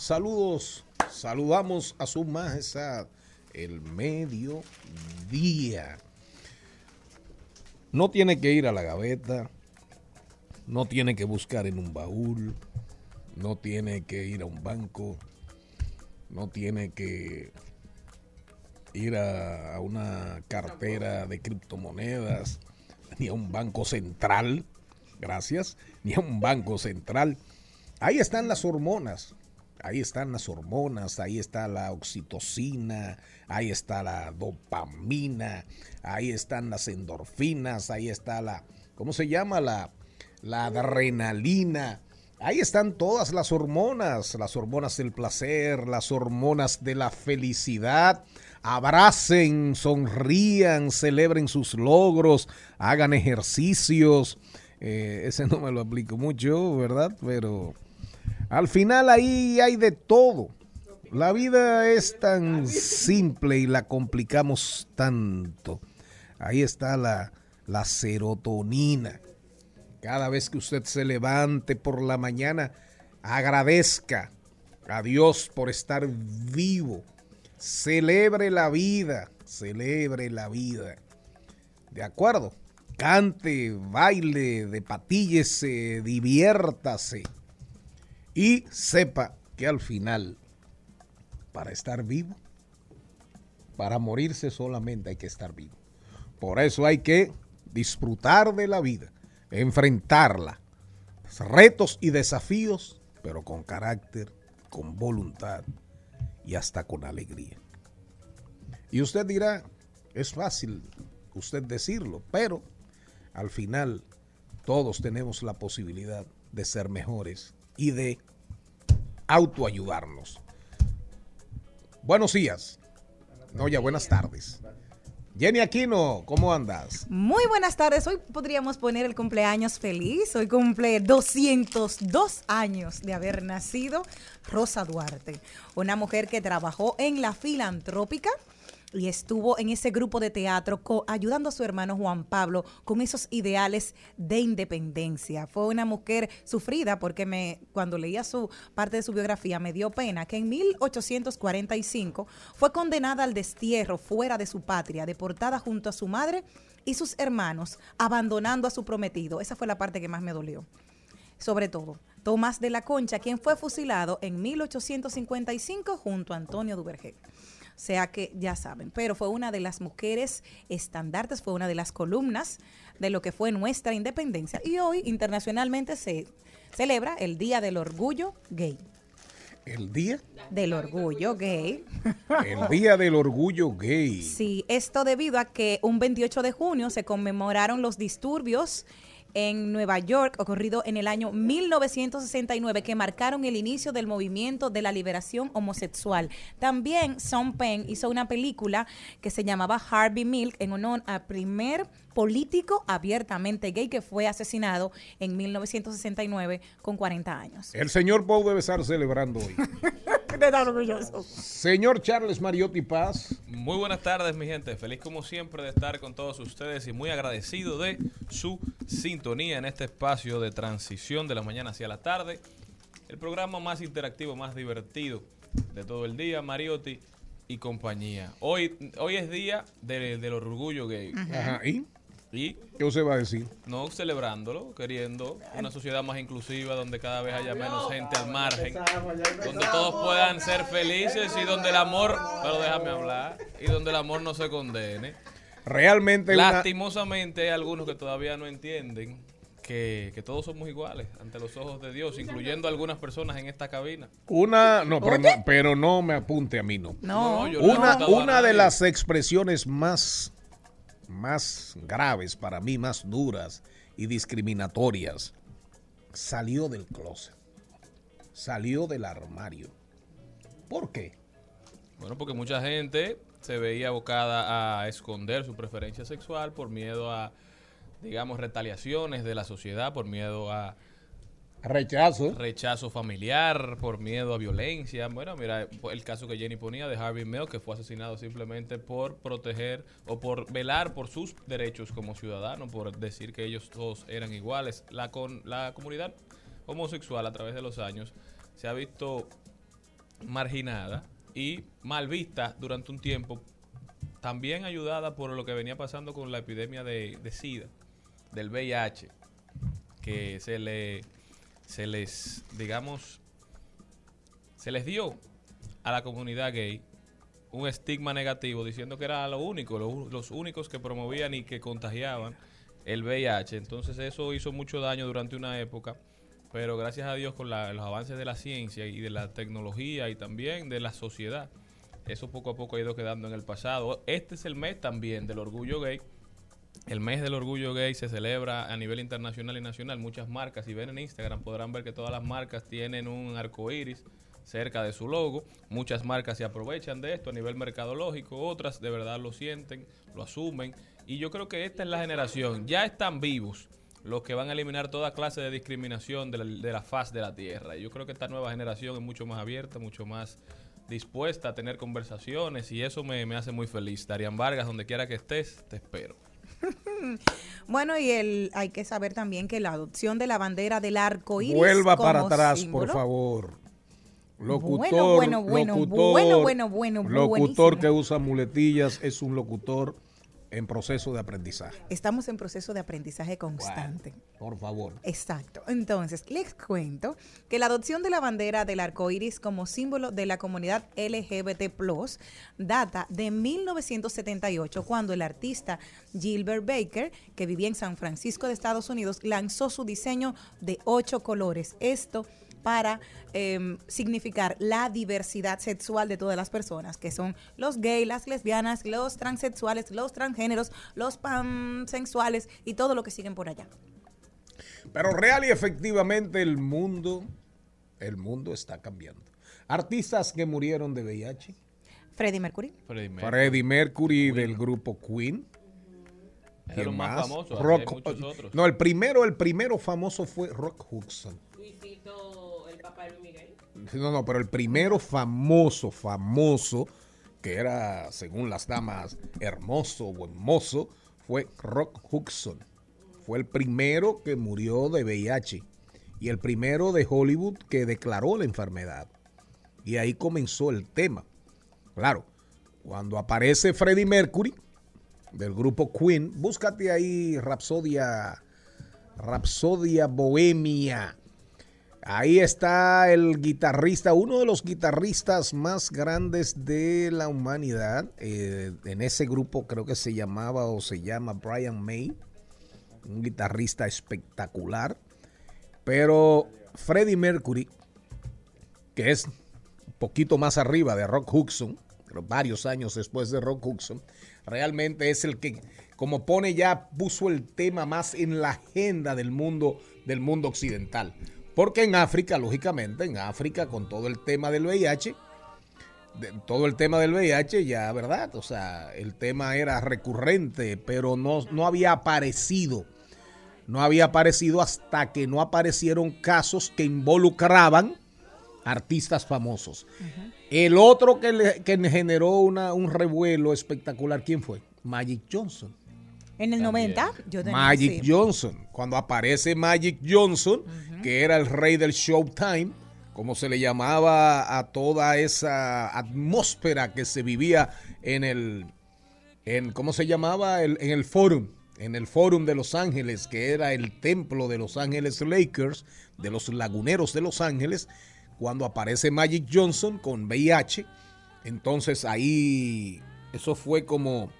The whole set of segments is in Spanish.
saludos, saludamos a su majestad el mediodía. No tiene que ir a la gaveta, no tiene que buscar en un baúl, no tiene que ir a un banco, no tiene que ir a, una cartera de criptomonedas, ni a un banco central, gracias, ni a un banco central. Ahí están las hormonas, ahí están las hormonas, ahí está la oxitocina, ahí está la dopamina, ahí están las endorfinas, ahí está la, ¿cómo se llama? La, la adrenalina. Ahí están todas las hormonas, las hormonas del placer, las hormonas de la felicidad, abracen, sonrían, celebren sus logros, hagan ejercicios. Eh, ese no me lo aplico mucho, ¿verdad? Pero al final ahí hay de todo. La vida es tan simple y la complicamos tanto. Ahí está la, la serotonina. Cada vez que usted se levante por la mañana, agradezca a Dios por estar vivo Celebre la vida, celebre la vida. ¿De acuerdo? Cante, baile, depatíllese, diviértase. Y sepa que al final, para estar vivo, para morirse solamente hay que estar vivo. Por eso hay que disfrutar de la vida, enfrentarla. Retos y desafíos, pero con carácter, con voluntad y hasta con alegría. Y usted dirá, es fácil usted decirlo, pero al final todos tenemos la posibilidad de ser mejores y de autoayudarnos. Buenos días. No, ya buenas tardes. Jenny Aquino, ¿cómo andas? Muy buenas tardes. Hoy podríamos poner el cumpleaños feliz. Hoy cumple 202 años de haber nacido Rosa Duarte, una mujer que trabajó en la filantrópica y estuvo en ese grupo de teatro ayudando a su hermano Juan Pablo con esos ideales de independencia. Fue una mujer sufrida porque me cuando leía su parte de su biografía me dio pena que en 1845 fue condenada al destierro fuera de su patria, deportada junto a su madre y sus hermanos, abandonando a su prometido. Esa fue la parte que más me dolió. Sobre todo, Tomás de la Concha, quien fue fusilado en 1855 junto a Antonio Duvergé sea que ya saben, pero fue una de las mujeres estandartes, fue una de las columnas de lo que fue nuestra independencia. Y hoy internacionalmente se celebra el Día del Orgullo Gay. ¿El Día? Del Orgullo Gay. El Día del Orgullo Gay. Sí, esto debido a que un 28 de junio se conmemoraron los disturbios en Nueva York, ocurrido en el año 1969, que marcaron el inicio del movimiento de la liberación homosexual. También Sean Penn hizo una película que se llamaba Harvey Milk en honor al primer político abiertamente gay que fue asesinado en 1969 con 40 años. El señor Pau debe estar celebrando hoy. orgulloso. Señor Charles Mariotti Paz. Muy buenas tardes, mi gente. Feliz como siempre de estar con todos ustedes y muy agradecido de su sintonía en este espacio de transición de la mañana hacia la tarde. El programa más interactivo, más divertido de todo el día, Mariotti y compañía. Hoy, hoy es día del orgullo gay. Ajá, ¿y? Y ¿Qué usted va a decir? no celebrándolo, queriendo una sociedad más inclusiva donde cada vez haya menos gente al margen, donde todos puedan ser felices y donde el amor, pero déjame hablar, y donde el amor no se condene. Realmente Lastimosamente hay algunos que todavía no entienden que, que todos somos iguales ante los ojos de Dios, incluyendo algunas personas en esta cabina. una no, pero no, pero no me apunte a mí, no. No, No, yo no Una, a una de las expresiones más, más graves para mí, más duras y discriminatorias, salió del closet, salió del armario. ¿Por qué? Bueno, porque mucha gente se veía abocada a esconder su preferencia sexual por miedo a, digamos, retaliaciones de la sociedad, por miedo a Rechazo. rechazo familiar, por miedo a violencia. Bueno, mira el caso que Jenny ponía de Harvey Milk, que fue asesinado simplemente por proteger o por velar por sus derechos como ciudadano, por decir que ellos todos eran iguales. La, con, la comunidad homosexual a través de los años se ha visto marginada y mal vista durante un tiempo, también ayudada por lo que venía pasando con la epidemia de, de SIDA, del VIH, que se le se les, digamos, se les dio a la comunidad gay un estigma negativo diciendo que era lo único, lo- los únicos que promovían y que contagiaban el VIH. Entonces eso hizo mucho daño durante una época, pero gracias a Dios con la- los avances de la ciencia y de la tecnología y también de la sociedad, eso poco a poco ha ido quedando en el pasado. Este es el mes también del orgullo gay. El mes del orgullo gay se celebra a nivel internacional y nacional. Muchas marcas, si ven en Instagram, podrán ver que todas las marcas tienen un arco iris cerca de su logo. Muchas marcas se aprovechan de esto a nivel mercadológico, otras de verdad lo sienten, lo asumen. Y yo creo que esta es la generación. Ya están vivos los que van a eliminar toda clase de discriminación de la, de la faz de la tierra. Y yo creo que esta nueva generación es mucho más abierta, mucho más dispuesta a tener conversaciones y eso me, me hace muy feliz. Darian Vargas, donde quiera que estés, te espero. Bueno, y el, hay que saber también que la adopción de la bandera del arco iris. Vuelva para atrás, símbolo- por favor. Locutor, Bueno, bueno, bueno, locutor, bueno, bueno, bueno, locutor buenísimo. que usa muletillas es un locutor en proceso de aprendizaje. Estamos en proceso de aprendizaje constante. Por favor. Exacto. Entonces, les cuento que la adopción de la bandera del arco iris como símbolo de la comunidad LGBT, data de 1978, cuando el artista Gilbert Baker, que vivía en San Francisco de Estados Unidos, lanzó su diseño de ocho colores. Esto para em, significar la diversidad sexual de todas las personas, que son los gays, las lesbianas, los transexuales, los transgéneros, los pansexuales y todo lo que siguen por allá. Pero real y efectivamente el mundo, el mundo está cambiando. Artistas que murieron de VIH. Freddie Mercury. Freddie Mercury. Freddie Mercury del grupo Queen. Es ¿Quién lo más más? famoso, Rock- hay muchos otros. No, el primero, el primero famoso fue Rock Hudson. No, no, pero el primero famoso, famoso, que era, según las damas, hermoso o hermoso, fue Rock Hudson. Fue el primero que murió de VIH y el primero de Hollywood que declaró la enfermedad. Y ahí comenzó el tema. Claro, cuando aparece Freddie Mercury del grupo Queen, búscate ahí Rapsodia, Rapsodia Bohemia. Ahí está el guitarrista, uno de los guitarristas más grandes de la humanidad. Eh, en ese grupo creo que se llamaba o se llama Brian May, un guitarrista espectacular. Pero Freddie Mercury, que es un poquito más arriba de Rock Hudson, pero varios años después de Rock Hudson, realmente es el que como pone ya, puso el tema más en la agenda del mundo, del mundo occidental. Porque en África, lógicamente, en África, con todo el tema del VIH, de- todo el tema del VIH ya, ¿verdad? O sea, el tema era recurrente, pero no, no había aparecido. No había aparecido hasta que no aparecieron casos que involucraban artistas famosos. El otro que, le, que generó una, un revuelo espectacular, ¿quién fue? Magic Johnson. En el También. 90, yo tenía Magic sí. Johnson. Cuando aparece Magic Johnson, que era el rey del Showtime, como se le llamaba a toda esa atmósfera que se vivía en el, en, ¿cómo se llamaba? El- en el Forum, en el Forum de Los Ángeles, que era el templo de Los Ángeles Lakers, de los laguneros de Los Ángeles, cuando aparece Magic Johnson con VIH, entonces ahí eso fue como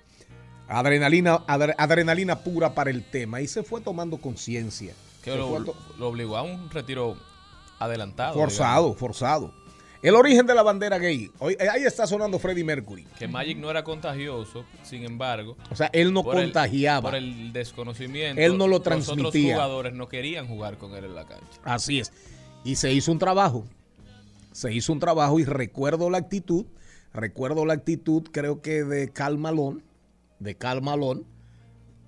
adrenalina, adre- adrenalina pura para el tema y se fue tomando conciencia. Que lo, fue to- lo obligó a un retiro adelantado. Forzado, forzado. El origen de la bandera gay. Hoy, eh, ahí está sonando Freddie Mercury. Que Magic no era contagioso, sin embargo. O sea, él no por el- contagiaba. por el desconocimiento. Él no lo Los transmitía. otros jugadores no querían jugar con él en la cancha. Así es. Y se hizo un trabajo. Se hizo un trabajo y recuerdo la actitud. Recuerdo la actitud, creo que de Cal Malone. De Cal Malone.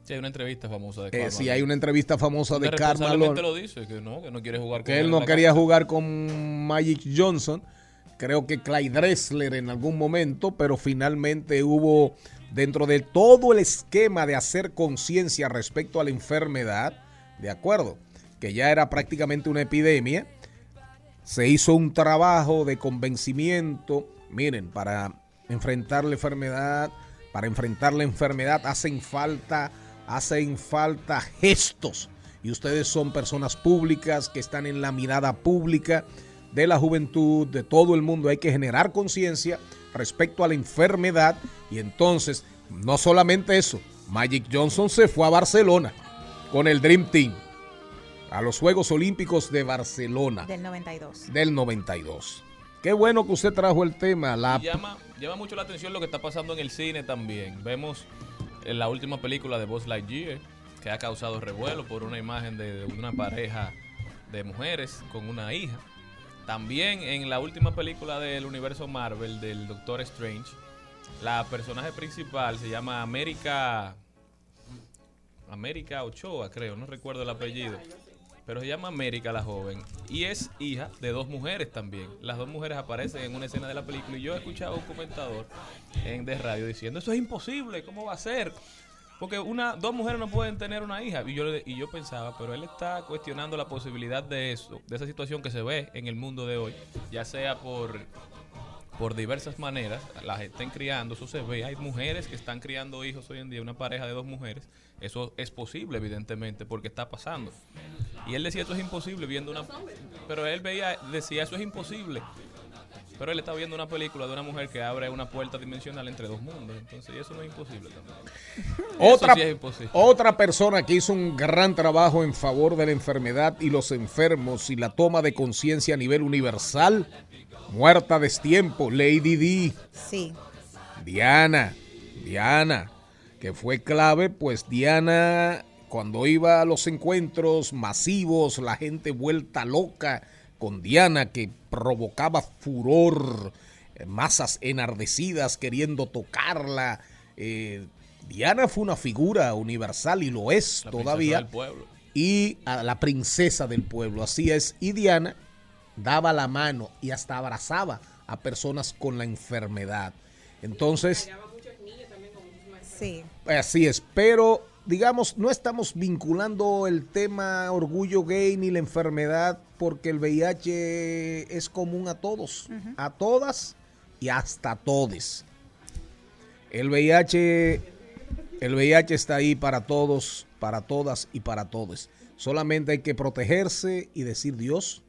Sí, hay una entrevista famosa de Eh, Karl sí, Malone. hay una entrevista famosa de responsablemente Malone. lo dice, que no, que no quiere jugar con que él no quería jugar con Magic Johnson. Creo que Clyde Dressler en algún momento, pero finalmente hubo dentro de todo el esquema de hacer conciencia respecto a la enfermedad, de acuerdo, que ya era prácticamente una epidemia, se hizo un trabajo de convencimiento, miren, para enfrentar la enfermedad, para enfrentar la enfermedad hacen falta, hacen falta gestos. Y ustedes son personas públicas que están en la mirada pública de la juventud, de todo el mundo. Hay que generar conciencia respecto a la enfermedad. Y entonces, no solamente eso, Magic Johnson se fue a Barcelona con el Dream Team a los Juegos Olímpicos de Barcelona Del 92. del 92. Qué bueno que usted trajo el tema. La, llama, llama mucho la atención lo que está pasando en el cine también. Vemos en la última película de Buzz Lightyear que ha causado revuelo por una imagen de, de una pareja de mujeres con una hija. También en la última película del universo Marvel del Doctor Strange, la personaje principal se llama América América Ochoa, creo, no recuerdo el apellido. Pero se llama América la joven y es hija de dos mujeres también. Las dos mujeres aparecen en una escena de la película y yo he escuchado a un comentador en de radio diciendo, eso es imposible, ¿cómo va a ser? Porque una, dos mujeres no pueden tener una hija. Y yo, y yo pensaba, pero él está cuestionando la posibilidad de eso, de esa situación que se ve en el mundo de hoy, ya sea por por diversas maneras, las estén criando, eso se ve. Hay mujeres que están criando hijos hoy en día, una pareja de dos mujeres. Eso es posible, evidentemente, porque está pasando. Y él decía, eso es imposible, viendo una... Pero él veía, decía, eso es imposible. Pero él está viendo una película de una mujer que abre una puerta dimensional entre dos mundos. Entonces, y eso no es imposible también. otra, sí es imposible. otra persona que hizo un gran trabajo en favor de la enfermedad y los enfermos y la toma de conciencia a nivel universal, muerta a destiempo, Lady D. Sí. Diana, Diana, que fue clave, pues Diana, cuando iba a los encuentros masivos, la gente vuelta loca con Diana, que provocaba furor, eh, masas enardecidas queriendo tocarla. eh, Diana fue una figura universal y lo es La princesa todavía del pueblo. y a la princesa del pueblo. Así es. Y Diana daba la mano y hasta abrazaba a personas con la enfermedad. Entonces, Sí. así es. Pero, digamos, no estamos vinculando el tema orgullo gay ni la enfermedad porque el VIH es común a todos, a todas y hasta todes. El VIH, el VIH está ahí para todos, para todas y para todos. Solamente hay que protegerse y decir Dios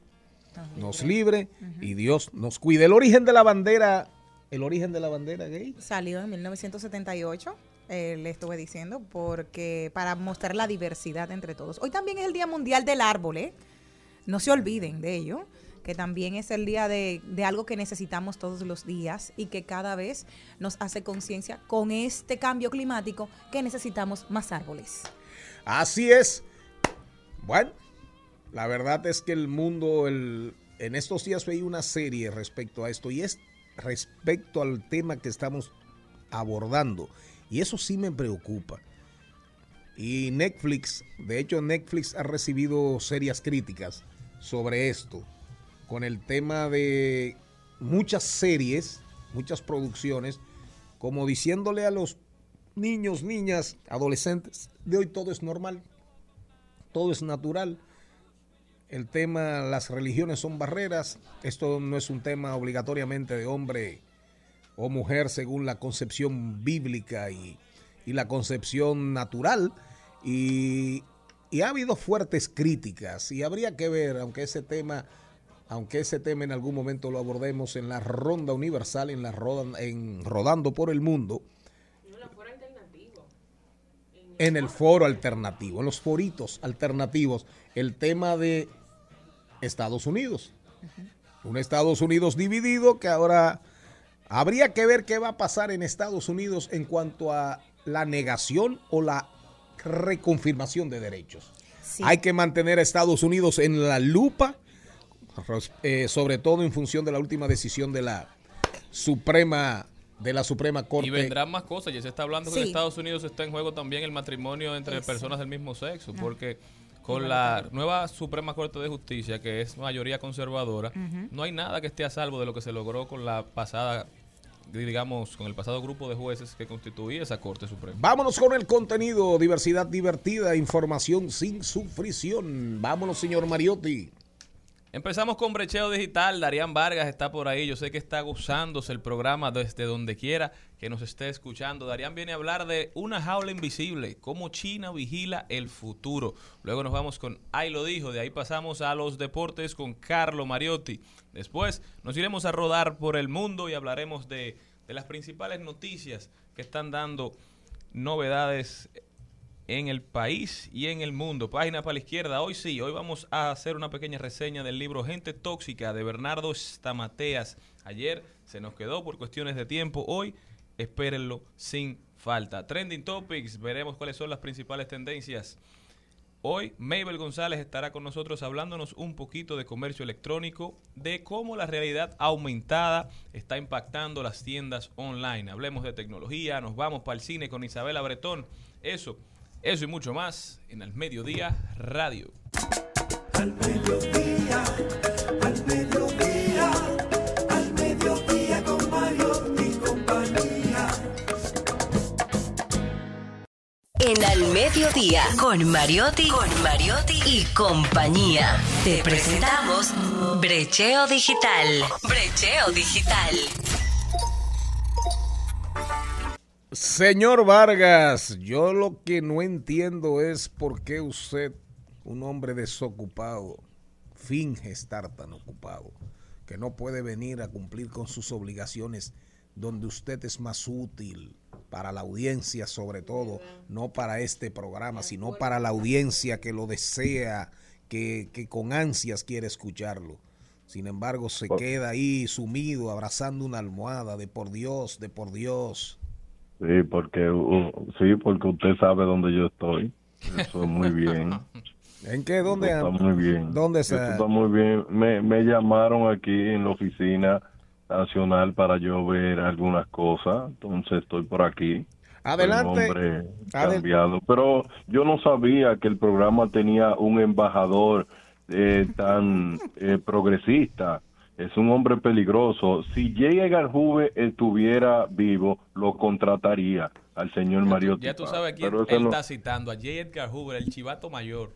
nos libre y Dios nos cuide. El origen de la bandera, el origen de la bandera gay. Salió en 1978, eh, le estuve diciendo, porque para mostrar la diversidad entre todos. Hoy también es el Día Mundial del Árbol, ¿eh? No se olviden de ello. que también es el día de, de algo que necesitamos todos los días y que cada vez nos hace conciencia con este cambio climático que necesitamos más árboles. Así es. Bueno, la verdad es que el mundo, el, en estos días veía una serie respecto a esto y es respecto al tema que estamos abordando. Y eso sí me preocupa. Y Netflix, de hecho Netflix ha recibido serias críticas sobre esto, con el tema de muchas series, muchas producciones, como diciéndole a los niños, niñas, adolescentes, de hoy todo es normal, todo es natural. El tema, las religiones son barreras, esto no es un tema obligatoriamente de hombre o mujer según la concepción bíblica y, y la concepción natural. Y, y ha habido fuertes críticas y habría que ver, aunque ese tema aunque ese tema en algún momento lo abordemos en la ronda universal, en la roda, en rodando por el mundo, en el foro alternativo, en los foritos alternativos, el tema de Estados Unidos. Un Estados Unidos dividido que ahora habría que ver qué va a pasar en Estados Unidos en cuanto a la negación o la reconfirmación de derechos. Sí. Hay que mantener a Estados Unidos en la lupa, eh, sobre todo en función de la última decisión de la Suprema de la Suprema Corte. Y vendrán más cosas. Ya se está hablando que en. Estados Unidos está en juego también el matrimonio entre Eso. personas del mismo sexo, porque con la nueva Suprema Corte de Justicia, que es mayoría conservadora, no hay nada que esté a salvo de lo que se logró con la pasada, digamos, con el pasado grupo de jueces que constituía esa Corte Suprema. Vámonos con el contenido, diversidad divertida, información sin sufrición. Vámonos, señor Mariotti. Empezamos con Brecheo Digital. Darían Vargas está por ahí. Yo sé que está gozándose el programa desde donde quiera que nos esté escuchando. Darían viene a hablar de una jaula invisible, cómo China vigila el futuro. Luego nos vamos con Ahí lo dijo. De ahí pasamos a los deportes con Carlo Mariotti. Después nos iremos a rodar por el mundo y hablaremos de, de las principales noticias que están dando novedades en el país y en el mundo. Página para la izquierda. Hoy sí, hoy vamos a hacer una pequeña reseña del libro Gente Tóxica de Bernardo Stamateas. Ayer se nos quedó por cuestiones de tiempo. Hoy espérenlo sin falta. Trending Topics, veremos cuáles son las principales tendencias. Hoy Mabel González estará con nosotros hablándonos un poquito de comercio electrónico, de cómo la realidad aumentada está impactando las tiendas online. Hablemos de tecnología, nos vamos para el cine con Isabela Bretón. Eso, eso y mucho más en el Mediodía Radio. En Al Mediodía, con Mariotti, con Mariotti y compañía. Te presentamos Brecheo Digital. Brecheo Digital. Señor Vargas, yo lo que no entiendo es por qué usted, un hombre desocupado, finge estar tan ocupado, que no puede venir a cumplir con sus obligaciones donde usted es más útil para la audiencia sobre todo, no para este programa, sino para la audiencia que lo desea, que, que con ansias quiere escucharlo. Sin embargo, se queda ahí sumido, abrazando una almohada de por Dios, de por Dios. Sí, porque uh, sí, porque usted sabe dónde yo estoy. Eso es muy bien. ¿En qué? ¿Dónde está muy bien. ¿Dónde Eso está? está muy bien. Me, me llamaron aquí en la oficina nacional para yo ver algunas cosas, entonces estoy por aquí. Adelante. Cambiado, pero yo no sabía que el programa tenía un embajador eh, tan eh, progresista. Es un hombre peligroso. Si J. Edgar Hoover estuviera vivo, lo contrataría al señor Mario Ya tú sabes quién él no- está citando, a J. Edgar Hoover, el chivato mayor.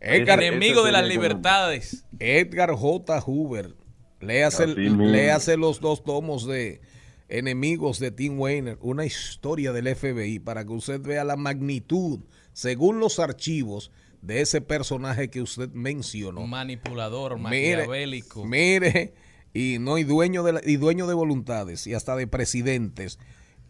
Edgar, Ese- enemigo de las libertades. Edgar J. Hoover. Léase, los dos tomos de Enemigos de Tim Weiner, una historia del FBI, para que usted vea la magnitud, según los archivos, de ese personaje que usted mencionó. Manipulador, maquiavélico. mire, y no y dueño de la- y dueño de voluntades y hasta de presidentes.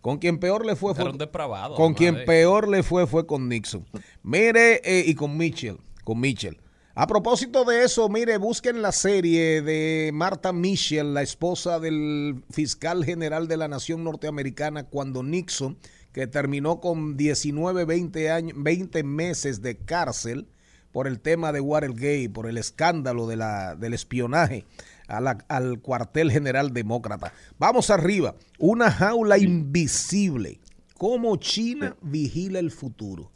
Con quien peor le fue fue depravado. con quien peor le fue fue con Nixon. Mire, eh, y con Mitchell, con Mitchell. A propósito de eso, mire, busquen la serie de Martha Mitchell, la esposa del fiscal general de la nación norteamericana, cuando Nixon, que terminó con 19, 20, años, 20 meses de cárcel por el tema de Watergate, por el escándalo de la, del espionaje al cuartel general demócrata. Vamos arriba, una jaula invisible. ¿Cómo China vigila el futuro?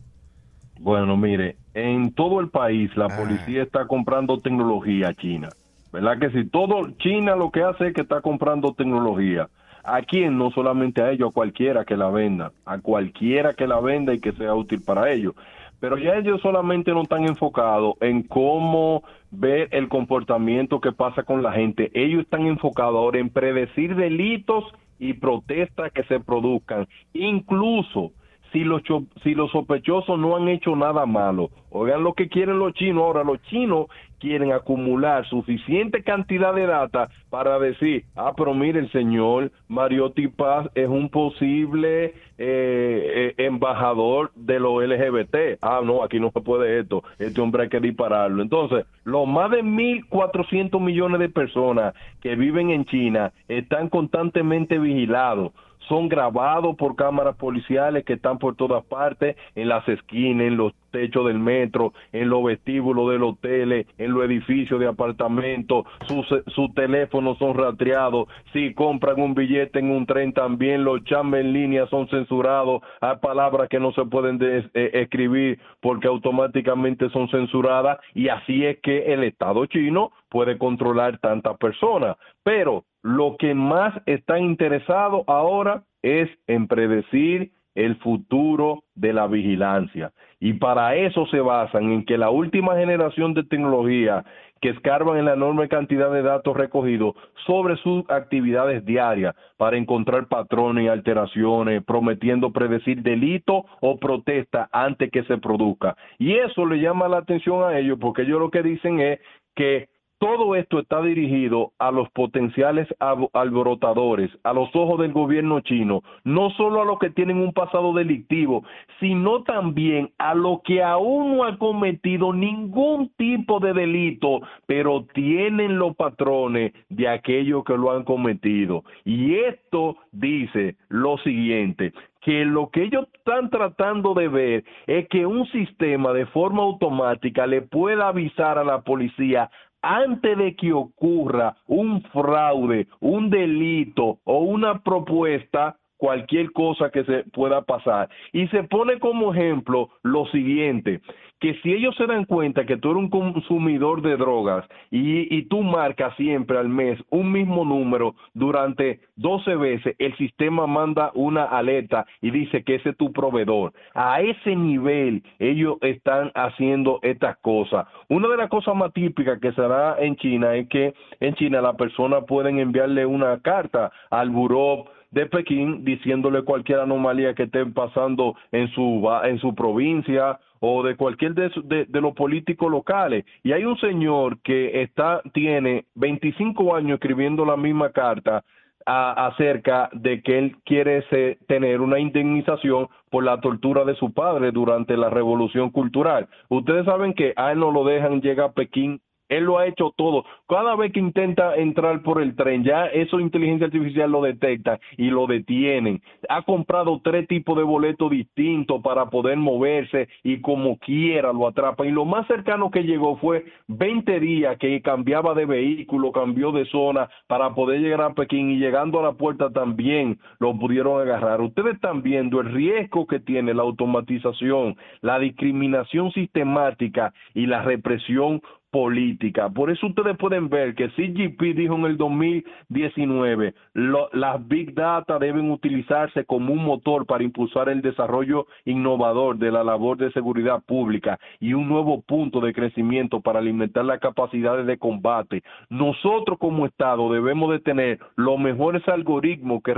Bueno, mire, en todo el país la policía está comprando tecnología china. ¿Verdad que si todo China lo que hace es que está comprando tecnología. ¿A quién? No solamente a ellos, a cualquiera que la venda, a cualquiera que la venda y que sea útil para ellos. Pero ya ellos solamente no están enfocados en cómo ver el comportamiento que pasa con la gente. Ellos están enfocados ahora en predecir delitos y protestas que se produzcan. Incluso si los, si sospechosos no han hecho nada malo. Oigan lo que quieren los chinos. Ahora los chinos quieren acumular suficiente cantidad de data para decir, ah, pero mire, el señor Mariotti Paz es un posible eh, eh, embajador de los LGBT. Ah, no, aquí no se puede esto. Este hombre hay que dispararlo. Entonces, los más de 1.400 millones de personas que viven en China están constantemente vigilados son grabados por cámaras policiales que están por todas partes, en las esquinas, en los techos del metro, en los vestíbulos del hoteles, en los edificios de apartamentos, sus, sus teléfonos son rastreados, si compran un billete en un tren también, los chambres en línea son censurados, hay palabras que no se pueden eh, escribir porque automáticamente son censuradas y así es que el Estado chino puede controlar tantas personas. Pero lo que más está interesado ahora es en predecir el futuro de la vigilancia. Y para eso se basan en que la última generación de tecnología que escarban en la enorme cantidad de datos recogidos sobre sus actividades diarias para encontrar patrones y alteraciones, prometiendo predecir delito o protesta antes que se produzca. Y eso le llama la atención a ellos porque ellos lo que dicen es que todo esto está dirigido a los potenciales alborotadores, a los ojos del gobierno chino, no solo a los que tienen un pasado delictivo, sino también a los que aún no han cometido ningún tipo de delito, pero tienen los patrones de aquellos que lo han cometido. Y esto dice lo siguiente, que lo que ellos están tratando de ver es que un sistema de forma automática le pueda avisar a la policía antes de que ocurra un fraude, un delito o una propuesta, cualquier cosa que se pueda pasar. Y se pone como ejemplo lo siguiente, que si ellos se dan cuenta que tú eres un consumidor de drogas y, y, tú marcas siempre al mes un mismo número durante 12 veces, el sistema manda una alerta y dice que ese es tu proveedor. A ese nivel ellos están haciendo estas cosas. Una de las cosas más típicas que se da en China es que en China la persona pueden enviarle una carta al buró de Pekín diciéndole cualquier anomalía que estén pasando en su en su provincia o de cualquier de, de, los políticos locales. Y hay un señor que está tiene 25 años escribiendo la misma carta acerca de que él quiere tener una indemnización por la tortura de su padre durante la revolución cultural. Ustedes saben que a él no lo dejan llegar a Pekín él lo ha hecho todo. Cada vez que intenta entrar por el tren, ya eso inteligencia artificial lo detecta y lo detienen. Ha comprado tres tipos de boletos distintos para poder moverse y como quiera lo atrapa. Y lo más cercano que llegó fue 20 días que cambiaba de vehículo, cambió de zona para poder llegar a Pekín y llegando a la puerta también lo pudieron agarrar. Ustedes están viendo el riesgo que tiene la automatización, la discriminación sistemática y la represión política. Por eso ustedes pueden ver que CGP dijo en el 2019, las Big Data deben utilizarse como un motor para impulsar el desarrollo innovador de la labor de seguridad pública y un nuevo punto de crecimiento para alimentar las capacidades de combate. Nosotros como Estado debemos de tener los mejores algoritmos que,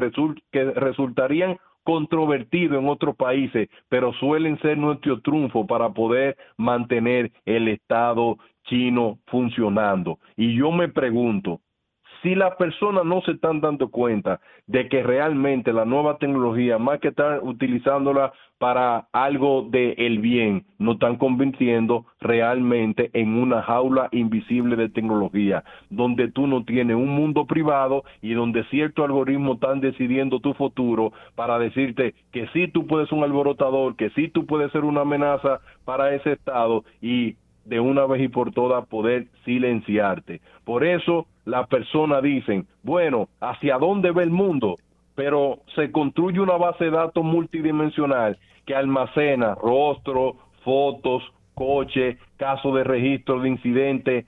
que resultarían controvertidos en otros países, pero suelen ser nuestro triunfo para poder mantener el Estado chino funcionando. Y yo me pregunto, Si las personas no se están dando cuenta de que realmente la nueva tecnología, más que estar utilizándola para algo de el bien, no están convirtiendo realmente en una jaula invisible de tecnología, donde tú no tienes un mundo privado y donde ciertos algoritmos están decidiendo tu futuro para decirte que sí tú puedes ser un alborotador, que sí tú puedes ser una amenaza para ese estado y de una vez y por todas poder silenciarte. Por eso las personas dicen, bueno, ¿hacia dónde ve el mundo? Pero se construye una base de datos multidimensional que almacena rostro, fotos, coche, caso de registro de incidente,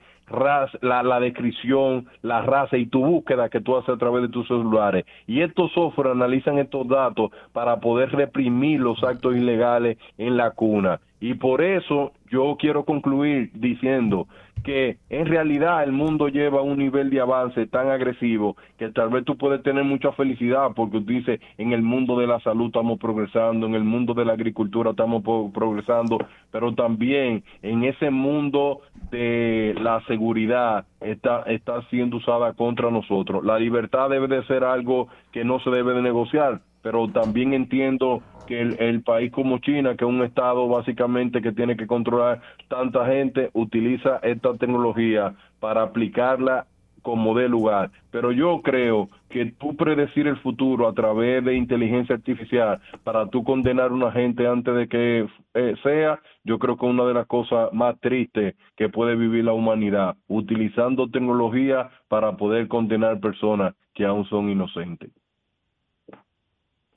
la, la, descripción, la raza y tu búsqueda que tú haces a través de tus celulares. Y estos software analizan estos datos para poder reprimir los actos ilegales en la cuna. Y por eso yo quiero concluir diciendo que en realidad el mundo lleva un nivel de avance tan agresivo que tal vez tú puedes tener mucha felicidad porque tú dices en el mundo de la salud estamos progresando, en el mundo de la agricultura estamos progresando, pero también en ese mundo de la seguridad está, está siendo usada contra nosotros. La libertad debe de ser algo que no se debe de negociar, pero también entiendo que el, país como China, que es un estado básicamente que tiene que controlar tanta gente, utiliza esta tecnología para aplicarla como de lugar. Pero yo creo que tú predecir el futuro a través de inteligencia artificial para tú condenar a una gente antes de que eh, sea, yo creo que es una de las cosas más tristes que puede vivir la humanidad, utilizando tecnología para poder condenar personas que aún son inocentes.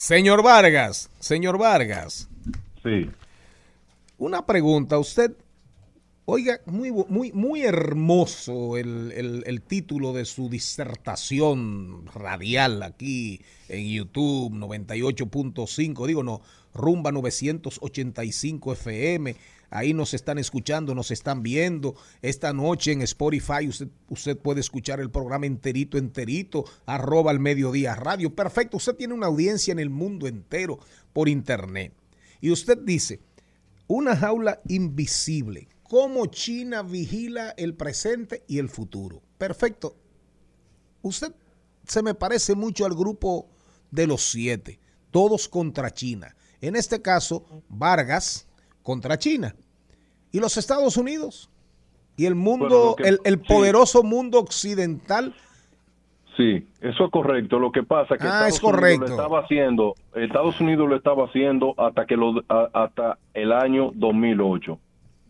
Señor Vargas, señor Vargas. Sí. Una pregunta, usted, oiga, muy, muy, muy hermoso el, el título de su disertación radial aquí en YouTube 98.5, digo no, Rumba 985 FM Ahí nos están escuchando, nos están viendo. Esta noche en Spotify usted, puede escuchar el programa enterito, enterito, arroba al mediodía radio. Perfecto, usted tiene una audiencia en el mundo entero por internet. Y usted dice, una jaula invisible. ¿Cómo China vigila el presente y el futuro? Perfecto. Usted se me parece mucho al grupo de los siete, todos contra China. En este caso, Vargas contra China. ¿Y los Estados Unidos? ¿Y el mundo, el, poderoso mundo occidental? Sí, eso es correcto. Lo que pasa es que ah, Estados Unidos lo estaba haciendo, Estados Unidos lo estaba haciendo hasta que lo, hasta el año 2008.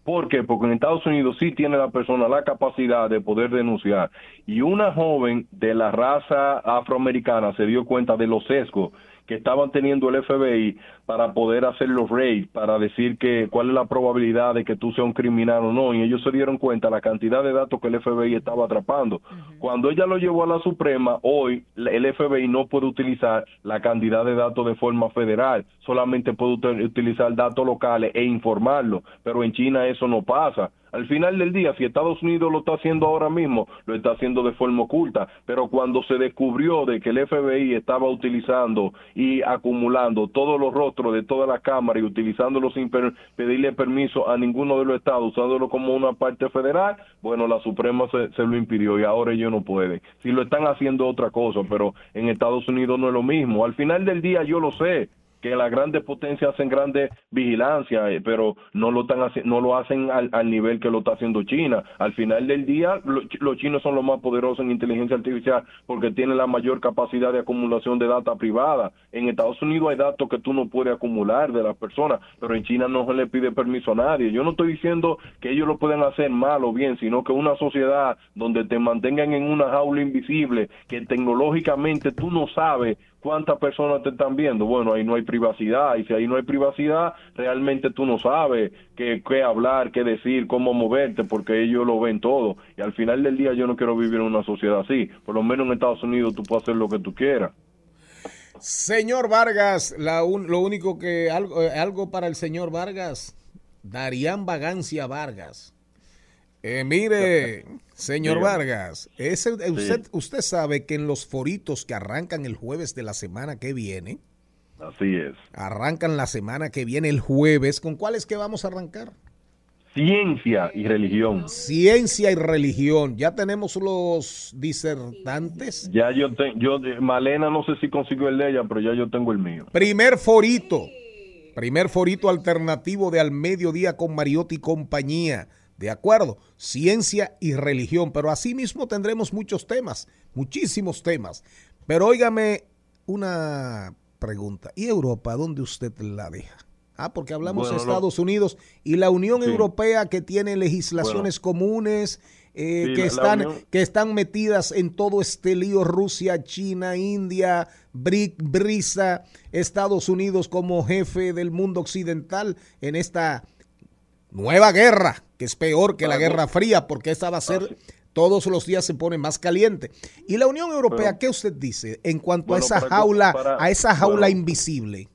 ¿Por qué? Porque en Estados Unidos sí tiene la persona la capacidad de poder denunciar. Y una joven de la raza afroamericana se dio cuenta de los sesgos que estaban teniendo el FBI para poder hacer los raids, para decir que cuál es la probabilidad de que tú seas un criminal o no, y ellos se dieron cuenta la cantidad de datos que el FBI estaba atrapando. Cuando ella lo llevó a la Suprema, hoy el FBI no puede utilizar la cantidad de datos de forma federal, solamente puede utilizar datos locales e informarlo, pero en China eso no pasa. Al final del día, si Estados Unidos lo está haciendo ahora mismo, lo está haciendo de forma oculta, pero cuando se descubrió de que el FBI estaba utilizando y acumulando todos los rostros de todas las cámaras y utilizándolo sin pedirle permiso a ninguno de los estados, usándolo como una parte federal, bueno, la Suprema se, se lo impidió y ahora ellos no pueden. Si lo están haciendo otra cosa, pero en Estados Unidos no es lo mismo. Al final del día yo lo sé, que las grandes potencias hacen grandes vigilancia, eh, pero no lo están no lo hacen al, nivel que lo está haciendo China. Al final del día, los chinos son los más poderosos en inteligencia artificial porque tienen la mayor capacidad de acumulación de data privada. En Estados Unidos hay datos que tú no puedes acumular de las personas, pero en China no se le pide permiso a nadie. Yo no estoy diciendo que ellos lo pueden hacer mal o bien, sino que una sociedad donde te mantengan en una jaula invisible, que tecnológicamente tú no sabes cuántas personas te están viendo. Bueno, ahí no hay privacidad y si ahí no hay privacidad, realmente tú no sabes qué, qué hablar, qué decir, cómo moverte, porque ellos lo ven todo. Y al final del día yo no quiero vivir en una sociedad así. Por lo menos en Estados Unidos tú puedes hacer lo que tú quieras. Señor Vargas, lo único que algo, eh, algo para el señor Vargas, Darían Vagancia Vargas. Eh, mire, señor Vargas, ese, usted, usted sabe que en los foritos que arrancan el jueves de la semana que viene, así es, arrancan la semana que viene el jueves, ¿con cuáles que vamos a arrancar? ciencia y religión. Ciencia y religión. Ya tenemos los disertantes. Ya yo tengo, yo, Malena no sé si consiguió el de ella, pero ya yo tengo el mío. Primer forito. Primer forito alternativo de al mediodía con Mariotti y compañía. De acuerdo, ciencia y religión. Pero asimismo tendremos muchos temas, muchísimos temas. Pero óigame una pregunta. ¿Y Europa, dónde usted la deja? Ah, porque hablamos Bueno, de lo- Estados Unidos y la Unión Sí. Europea que tiene legislaciones comunes eh, Sí, que, la- la están, Unión- que están metidas en todo este lío, Rusia, China, India, BRIC, Brisa, Estados Unidos como jefe del mundo occidental en esta nueva guerra, que es peor que la Ah, Guerra. Fría, porque esta va a ser, Ah, todos los días se pone más caliente. Y la Unión Europea, ¿qué usted dice en cuanto Bueno, a esa jaula, para- a esa jaula bueno. invisible?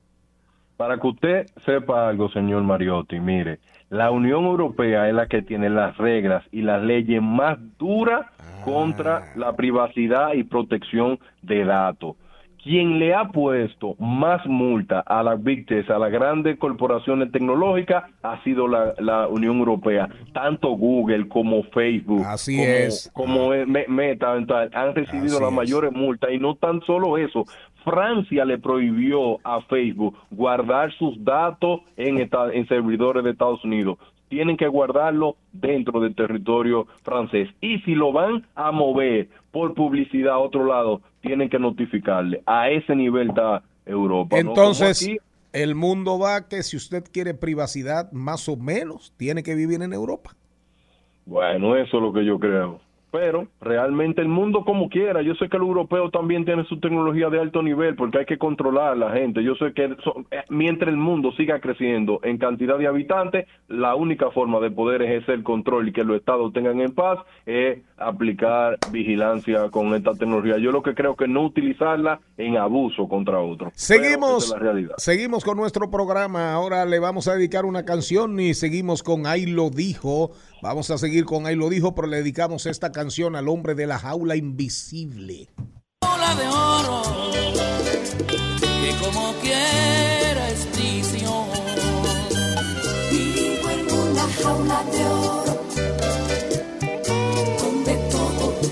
Para que usted sepa algo, señor Mariotti, mire, la Unión Europea es la que tiene las reglas y las leyes más duras contra la privacidad y protección de datos. Quien le ha puesto más multa a las Big Tech, a las grandes corporaciones tecnológicas, ha sido la, la Unión Europea. Tanto Google como Facebook, Así como, es. como Me- Meta, han recibido Así las es. mayores multas. Y no tan solo eso, Francia le prohibió a Facebook guardar sus datos en, esta- en servidores de Estados Unidos. Tienen que guardarlo dentro del territorio francés. Y si lo van a mover por publicidad a otro lado, tienen que notificarle. A ese nivel está Europa. Entonces, el mundo va que si usted quiere privacidad, más o menos, tiene que vivir en Europa. Bueno, eso es lo que yo creo. Pero realmente el mundo como quiera, yo sé que el europeo también tiene su tecnología de alto nivel porque hay que controlar a la gente. Yo sé que eh, mientras el mundo siga creciendo en cantidad de habitantes, la única forma de poder ejercer control y que los estados tengan en paz es aplicar vigilancia con esta tecnología. Yo lo que creo que no utilizarla en abuso contra esa Seguimos, es la realidad. seguimos con nuestro programa. Ahora le vamos a dedicar una canción y seguimos con Ahí lo dijo. Vamos a seguir con Ahí lo dijo, pero le dedicamos esta canción al hombre de la jaula invisible. bola de oro que como quiera es prisión. Vivo en una jaula de oro,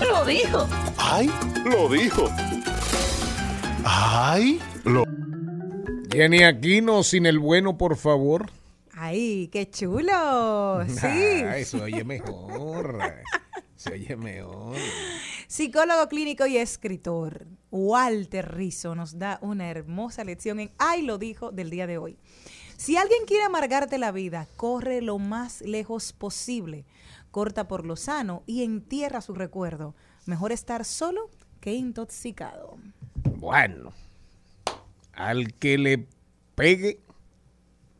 lo dijo. Ay, lo dijo. Ay, lo Jenny Aquino, sin el bueno, por favor. Ay, qué chulo. Sí. Ay, se oye mejor. Se oye mejor. Psicólogo clínico y escritor Walter Rizzo nos da una hermosa lección en Ay lo dijo del día de hoy. Si alguien quiere amargarte la vida, corre lo más lejos posible. Corta por lo sano y entierra su recuerdo. Mejor estar solo que intoxicado. Bueno, al que le pegue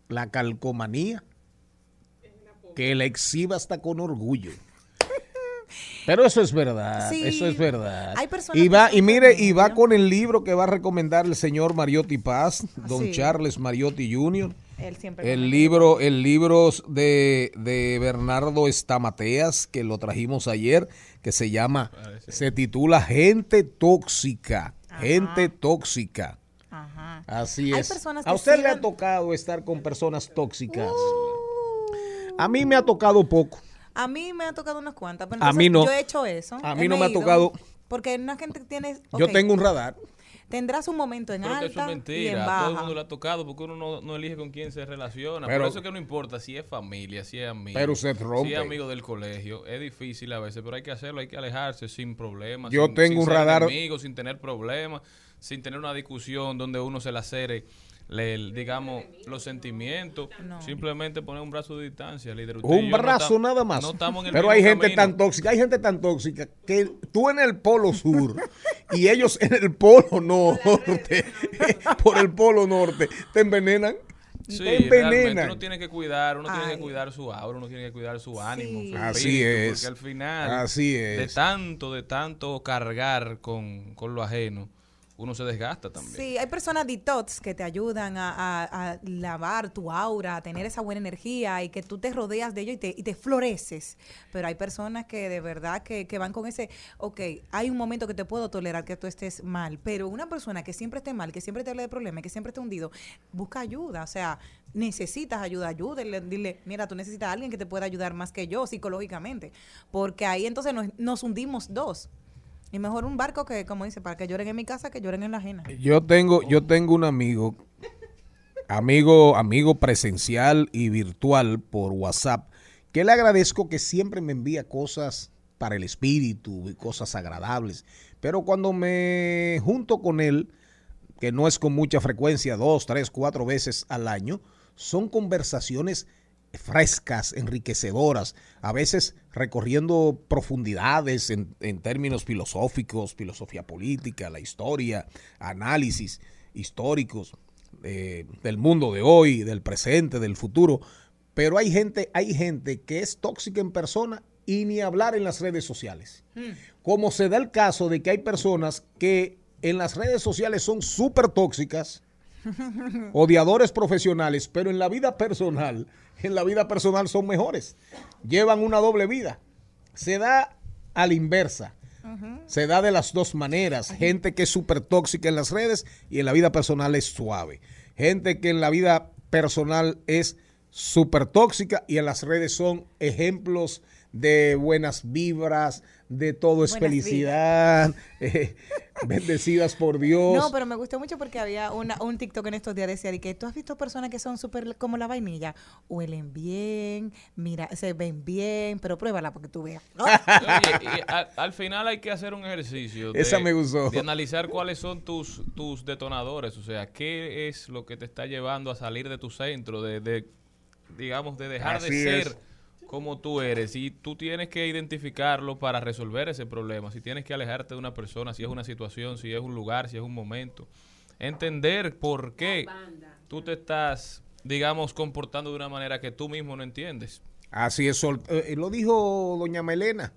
la calcomanía, que la exhiba hasta con orgullo. Pero eso es verdad, Sí, eso es verdad. hay personas y va, y mire, y va con el libro que va a recomendar el señor Mariotti Paz, don sí. Charles Mariotti Jr. Él siempre El libro, el libro de, de Bernardo Estamateas, que lo trajimos ayer, que se llama, se titula Gente Tóxica. Gente Tóxica. Ajá. Así es. personas ¿A usted le ha tocado estar con personas tóxicas? Uh. A mí me ha tocado poco. A mí me ha tocado unas cuantas, pero A mí no. yo he hecho eso. A he mí no me ha tocado. Porque una gente tiene... Yo tengo un radar. Tendrás un momento en Pero que eso alta es y en mentira. A todo el baja. mundo le ha tocado porque uno no, no elige con quién se relaciona. Pero- Por eso es que no importa si es familia, si es amigo. Pero usted rompe. Si es amigo del colegio. Es difícil a veces, pero hay que hacerlo, hay que alejarse sin problemas. Yo sin- tengo sin un ser radar- enemigo, sin tener problemas, sin tener una discusión donde uno se lacere, le, digamos, los sentimientos. Simplemente poner un brazo de distancia, líder. Usted Un no brazo nada más. No estamos en el Pero hay gente camino. tan tóxica, hay gente tan tóxica que tú en el polo sur y ellos en el polo norte, por el polo norte, te envenenan. Sí, te realmente uno tiene que cuidar, uno tiene que cuidar su aura, uno tiene que cuidar su ánimo, su Así es. porque al final Así de es. tanto, de tanto cargar con, con lo ajeno, uno se desgasta también. Sí, hay personas detox que te ayudan a, lavar tu aura, a tener esa buena energía y que tú te rodeas de ello y te, y te floreces. Pero hay personas que de verdad que, van con ese, ok, hay un momento que te puedo tolerar que tú estés mal, pero una persona que siempre esté mal, que siempre te hable de problemas, que siempre esté hundido, busca ayuda. O sea, necesitas ayuda, ayúdale, dile, mira, tú necesitas a alguien que te pueda ayudar más que yo psicológicamente, porque ahí entonces nos hundimos dos. Y mejor un barco que, como dice, para que lloren en mi casa que lloren en la ajena. Yo tengo, yo tengo un amigo, amigo, amigo presencial y virtual por WhatsApp, que le agradezco que siempre me envía cosas para el espíritu y cosas agradables. Pero cuando me junto con él, que no es con mucha frecuencia, dos, tres, cuatro veces al año, son conversaciones frescas, enriquecedoras, a veces recorriendo profundidades en, en términos filosóficos, filosofía política, la historia, análisis históricos eh, del mundo de hoy, del presente, del futuro. Pero hay gente, hay gente que es tóxica en persona y ni hablar en las redes sociales. Como se da el caso de que hay personas que en las redes sociales son súper tóxicas, odiadores profesionales, pero en la vida personal, en la vida personal son mejores. Llevan una doble vida. Se da a la inversa. Se da de las dos maneras. Gente que es súper tóxica en las redes y en la vida personal es suave. Gente que en la vida personal es súper tóxica y en las redes son ejemplos de buenas vibras, de todo es Buenas felicidad, eh, bendecidas por Dios. No, pero me gustó mucho porque había una, un TikTok en estos días decía de que tú has visto personas que son súper como la vainilla, huelen bien, mira, se ven bien, pero pruébala porque tú veas. Oye, y al, al final hay que hacer un ejercicio de, Esa me gustó. de analizar cuáles son tus, tus detonadores, o sea, qué es lo que te está llevando a salir de tu centro, de, de, digamos, de dejar Así de ser es. Como tú eres. Y tú tienes que identificarlo para resolver ese problema. Si tienes que alejarte de una persona, si es una situación, si es un lugar, si es un momento. Entender por qué tú te estás, digamos, comportando de una manera que tú mismo no entiendes. Así es, eh, lo dijo doña Melena.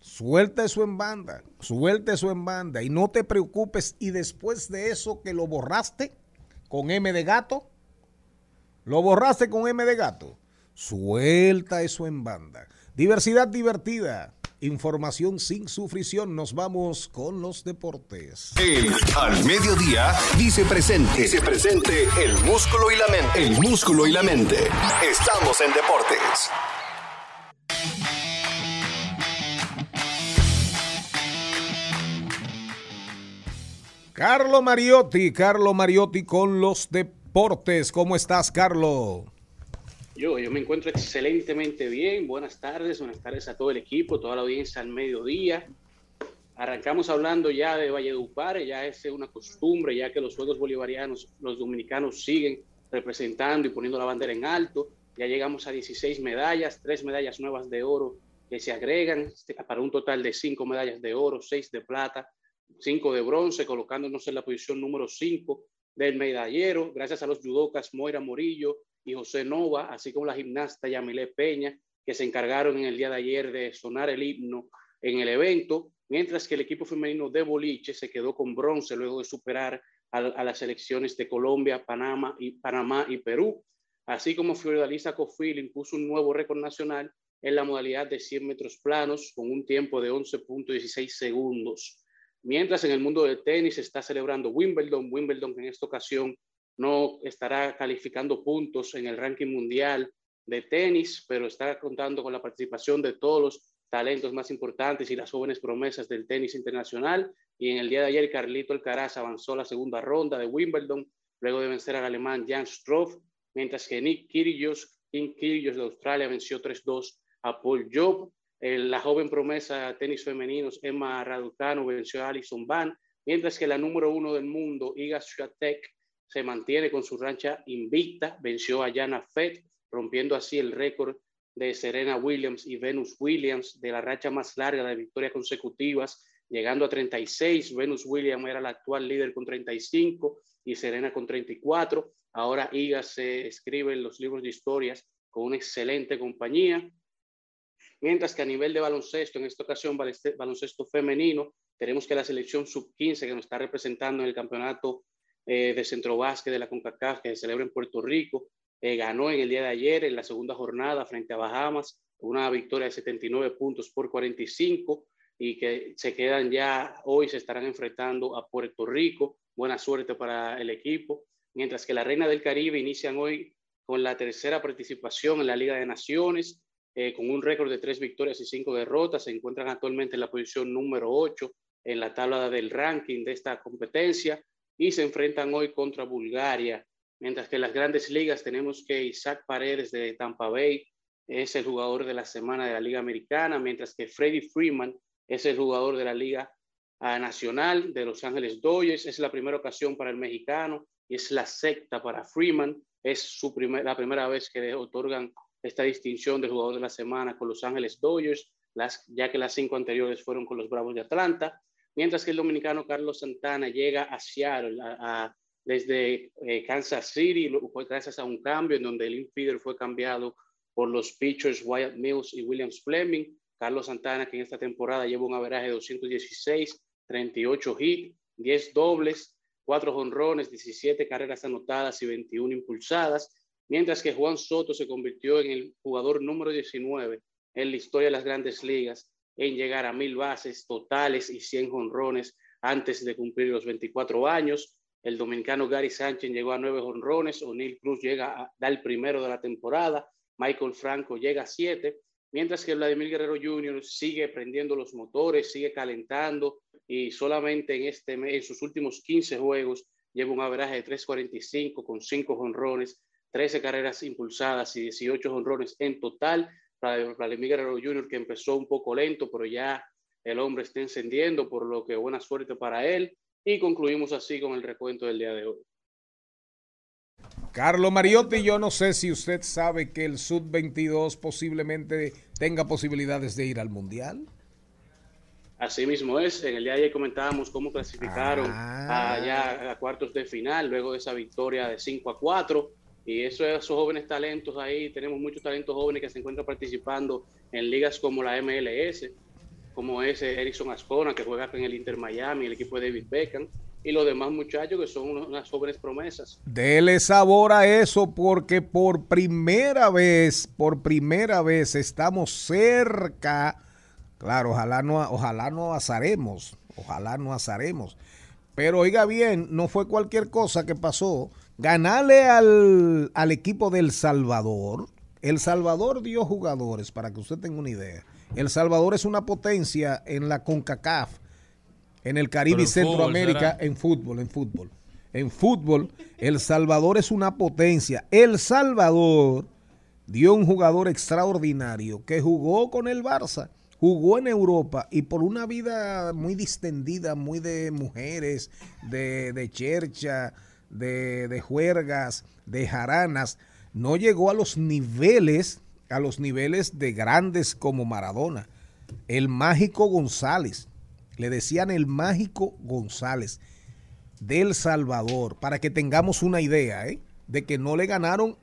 Suelta eso en banda, suelta eso en banda y no te preocupes. Y después de eso que lo borraste con M de gato, lo borraste con M de gato, suelta eso en banda. Diversidad divertida, información sin sufrición. Nos vamos con los deportes. El al mediodía dice presente. Dice presente el músculo y la mente. El músculo y la mente. Estamos en deportes. Carlo Mariotti, Carlo Mariotti con los deportes. ¿Cómo estás, Carlo? Yo, yo me encuentro excelentemente bien. Buenas tardes, buenas tardes a todo el equipo, toda la audiencia al mediodía. Arrancamos hablando ya de Valledupar, ya es una costumbre, ya que los Juegos Bolivarianos, los dominicanos siguen representando y poniendo la bandera en alto. Ya llegamos a 16 medallas, tres medallas nuevas de oro que se agregan este, para un total de cinco medallas de oro, seis de plata, cinco de bronce, colocándonos en la posición número 5 del medallero, gracias a los judocas Moira Morillo y José Nova, así como la gimnasta Yamile Peña, que se encargaron en el día de ayer de sonar el himno en el evento, mientras que el equipo femenino de boliche se quedó con bronce luego de superar a, las selecciones de Colombia, Panamá y, Panamá y Perú, así como Fiordalisa Cofil impuso un nuevo récord nacional en la modalidad de 100 metros planos con un tiempo de 11.16 segundos. Mientras en el mundo del tenis se está celebrando Wimbledon, Wimbledon en esta ocasión no estará calificando puntos en el ranking mundial de tenis, pero está contando con la participación de todos los talentos más importantes y las jóvenes promesas del tenis internacional. Y en el día de ayer, Carlito Alcaraz avanzó a la segunda ronda de Wimbledon, luego de vencer al alemán Jan Stroff, mientras que Nick Kyrgios, King Kyrgios de Australia, venció 3-2 a Paul Job. La joven promesa de tenis femeninos Emma Raducanu venció a Alison Van, mientras que la número uno del mundo, Iga Swiatek, se mantiene con su rancha invicta, venció a Jana Fett, rompiendo así el récord de Serena Williams y Venus Williams de la racha más larga de victorias consecutivas llegando a 36. Venus Williams era la actual líder con 35 y Serena con 34. Ahora Iga se escribe en los libros de historias con una excelente compañía. Mientras que a nivel de baloncesto, en esta ocasión baloncesto femenino, tenemos que la selección sub-15 que nos está representando en el campeonato eh, de centro básquet de la CONCACAF que se celebra en Puerto Rico, eh, ganó en el día de ayer en la segunda jornada frente a Bahamas, una victoria de 79 puntos por 45 y que se quedan ya hoy, se estarán enfrentando a Puerto Rico. Buena suerte para el equipo. Mientras que la Reina del Caribe inician hoy con la tercera participación en la Liga de Naciones, eh, con un récord de tres victorias y cinco derrotas. Se encuentran actualmente en la posición número 8 en la tabla del ranking de esta competencia y se enfrentan hoy contra Bulgaria. Mientras que en las grandes ligas tenemos que Isaac Paredes de Tampa Bay es el jugador de la semana de la Liga Americana, mientras que Freddie Freeman es el jugador de la Liga ah, Nacional de Los Ángeles Dodgers. Es la primera ocasión para el mexicano y es la sexta para Freeman. Es su primer, la primera vez que le otorgan esta distinción de jugador de la semana con Los Ángeles Dodgers, ya que las cinco anteriores fueron con los Bravos de Atlanta mientras que el dominicano Carlos Santana llega a Seattle desde eh, Kansas City, gracias a un cambio en donde el infielder fue cambiado por los pitchers Wyatt Mills y Williams Fleming. Carlos Santana, que en esta temporada lleva un averaje de 216, 38 hits, 10 dobles, 4 jonrones, 17 carreras anotadas y 21 impulsadas, mientras que Juan Soto se convirtió en el jugador número 19 en la historia de las grandes ligas en llegar a mil bases totales y 100 jonrones antes de cumplir los 24 años. El dominicano Gary Sánchez llegó a nueve jonrones, O'Neill Cruz llega a dar el primero de la temporada, Michael Franco llega a siete, mientras que Vladimir Guerrero Jr. sigue prendiendo los motores, sigue calentando y solamente en, este en sus últimos 15 juegos lleva un averaje de 3.45 con 5 jonrones, 13 carreras impulsadas y 18 jonrones en total Vladimir Guerrero Jr., que empezó un poco lento, pero ya el hombre está encendiendo, por lo que buena suerte para él. Y concluimos así con el recuento del día de hoy. Carlos Mariotti, yo no sé si usted sabe que el Sud-22 posiblemente tenga posibilidades de ir al Mundial. Así mismo es. En el día de ayer comentábamos cómo clasificaron ah. allá a cuartos de final, luego de esa victoria de 5 a 4. Y eso, esos jóvenes talentos ahí, tenemos muchos talentos jóvenes que se encuentran participando en ligas como la MLS, como ese Erickson Ascona, que juega en el Inter Miami, el equipo de David Beckham, y los demás muchachos que son unas jóvenes promesas. Dele sabor a eso porque por primera vez, por primera vez estamos cerca. Claro, ojalá no, ojalá no azaremos, ojalá no azaremos. Pero oiga bien, no fue cualquier cosa que pasó ganarle al, al equipo del Salvador. El Salvador dio jugadores, para que usted tenga una idea. El Salvador es una potencia en la CONCACAF, en el Caribe y Centroamérica, en fútbol, en fútbol. En fútbol, El Salvador es una potencia. El Salvador dio un jugador extraordinario que jugó con el Barça, jugó en Europa y por una vida muy distendida, muy de mujeres, de, de chercha, de, juergas, de jaranas, no llegó a los niveles, a los niveles de grandes como Maradona. El mágico González, le decían el mágico González del Salvador, para que tengamos una idea ¿eh? de que no le ganaron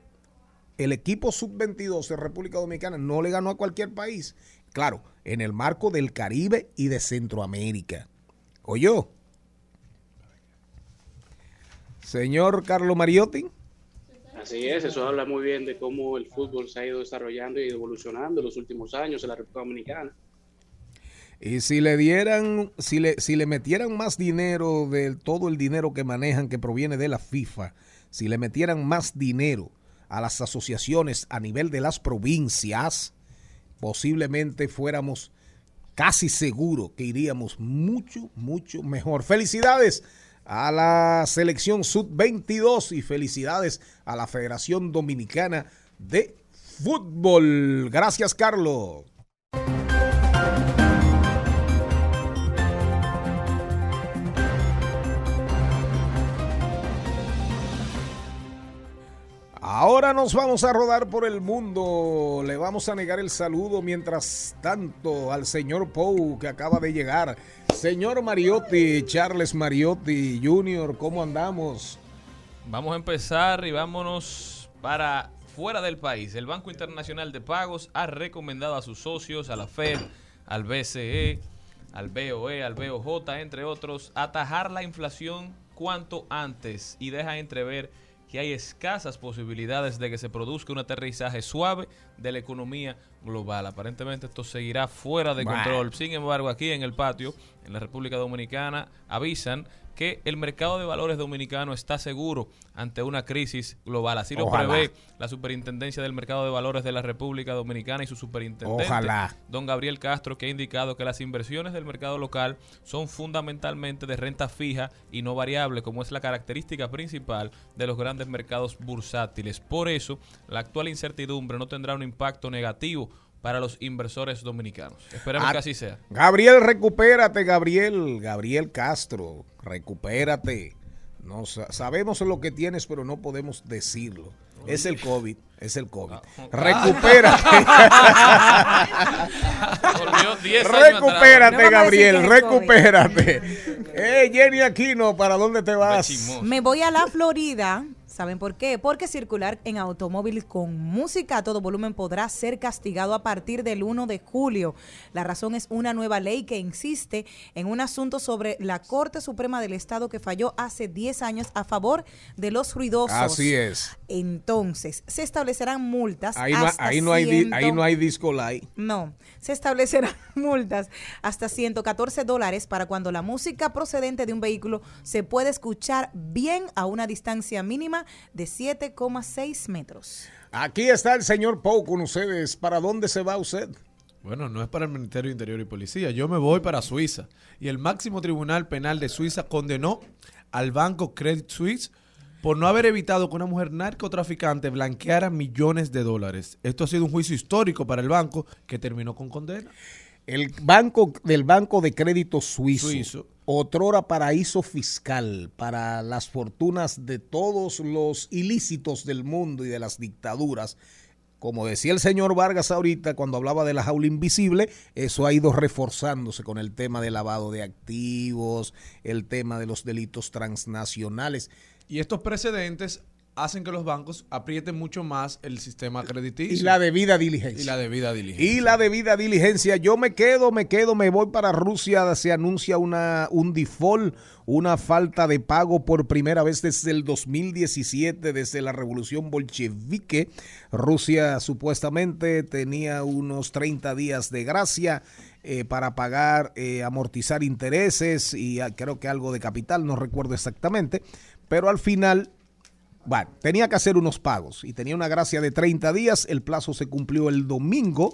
el equipo sub-22 de República Dominicana, no le ganó a cualquier país. Claro, en el marco del Caribe y de Centroamérica. Oyó, Señor Carlos Mariotti. Así es, eso habla muy bien de cómo el fútbol se ha ido desarrollando y evolucionando en los últimos años en la República Dominicana. Y si le dieran, si le, si le metieran más dinero de todo el dinero que manejan que proviene de la FIFA, si le metieran más dinero a las asociaciones a nivel de las provincias, posiblemente fuéramos casi seguro que iríamos mucho, mucho mejor. Felicidades a la selección sub-22 y felicidades a la Federación Dominicana de Fútbol. Gracias, Carlos. Ahora nos vamos a rodar por el mundo. Le vamos a negar el saludo mientras tanto al señor Pou que acaba de llegar. Señor Mariotti, Charles Mariotti Jr., ¿cómo andamos? Vamos a empezar y vámonos para fuera del país. El Banco Internacional de Pagos ha recomendado a sus socios, a la Fed, al BCE, al BOE, al BOJ, entre otros, atajar la inflación cuanto antes y deja entrever que hay escasas posibilidades de que se produzca un aterrizaje suave de la economía global. Aparentemente esto seguirá fuera de control. Sin embargo, aquí en el patio, en la República Dominicana, avisan que el mercado de valores dominicano está seguro ante una crisis global. Así lo prevé la Superintendencia del Mercado de Valores de la República Dominicana y su superintendente, Ojalá. don Gabriel Castro, que ha indicado que las inversiones del mercado local son fundamentalmente de renta fija y no variable, como es la característica principal de los grandes mercados bursátiles. Por eso, la actual incertidumbre no tendrá un impacto negativo para los inversores dominicanos. Esperemos que así sea. Gabriel, recupérate, Gabriel. Gabriel Castro, recupérate. No, sa- sabemos lo que tienes, pero no podemos decirlo. Es el COVID, es el COVID. Recupérate. Volvió 10 años atrás. recupérate, No a Gabriel, recupérate. Eh, Jenny Aquino, ¿para dónde te vas? Me voy a la Florida. ¿Saben por qué? Porque circular en automóvil con música a todo volumen podrá ser castigado a partir del 1 de julio. La razón es una nueva ley que insiste en un asunto sobre la Corte Suprema del Estado que falló hace 10 años a favor de los ruidosos. Así es. Entonces, se establecerán multas. Ahí no, hasta ahí no hay, di- 100 ahí no hay disco light. no, se establecerán multas hasta 114 dólares para cuando la música procedente de un vehículo se puede escuchar bien a una distancia mínima de 7,6 metros. Aquí está el señor Pou con ustedes. ¿Para dónde se va usted? Bueno, no es para el Ministerio de Interior y Policía. Yo me voy para Suiza. Y el máximo tribunal penal de Suiza condenó al banco Credit Suisse por no haber evitado que una mujer narcotraficante blanqueara millones de dólares. Esto ha sido un juicio histórico para el banco que terminó con condena. El banco del Banco de Crédito Suizo, Suizo. Otrora paraíso fiscal para las fortunas de todos los ilícitos del mundo y de las dictaduras. Como decía el señor Vargas ahorita cuando hablaba de la jaula invisible, eso ha ido reforzándose con el tema de lavado de activos, el tema de los delitos transnacionales. Y estos precedentes hacen que los bancos aprieten mucho más el sistema crediticio. Y la debida diligencia. Y la debida diligencia. Y la debida diligencia. Yo me quedo, me quedo, me voy para Rusia. Se anuncia una, un default, una falta de pago por primera vez desde el 2017, desde la revolución bolchevique. Rusia supuestamente tenía unos 30 días de gracia. eh, para pagar, eh, amortizar intereses y ah, creo que algo de capital, no recuerdo exactamente, pero al final bueno, tenía que hacer unos pagos y tenía una gracia de 30 días. El plazo se cumplió el domingo.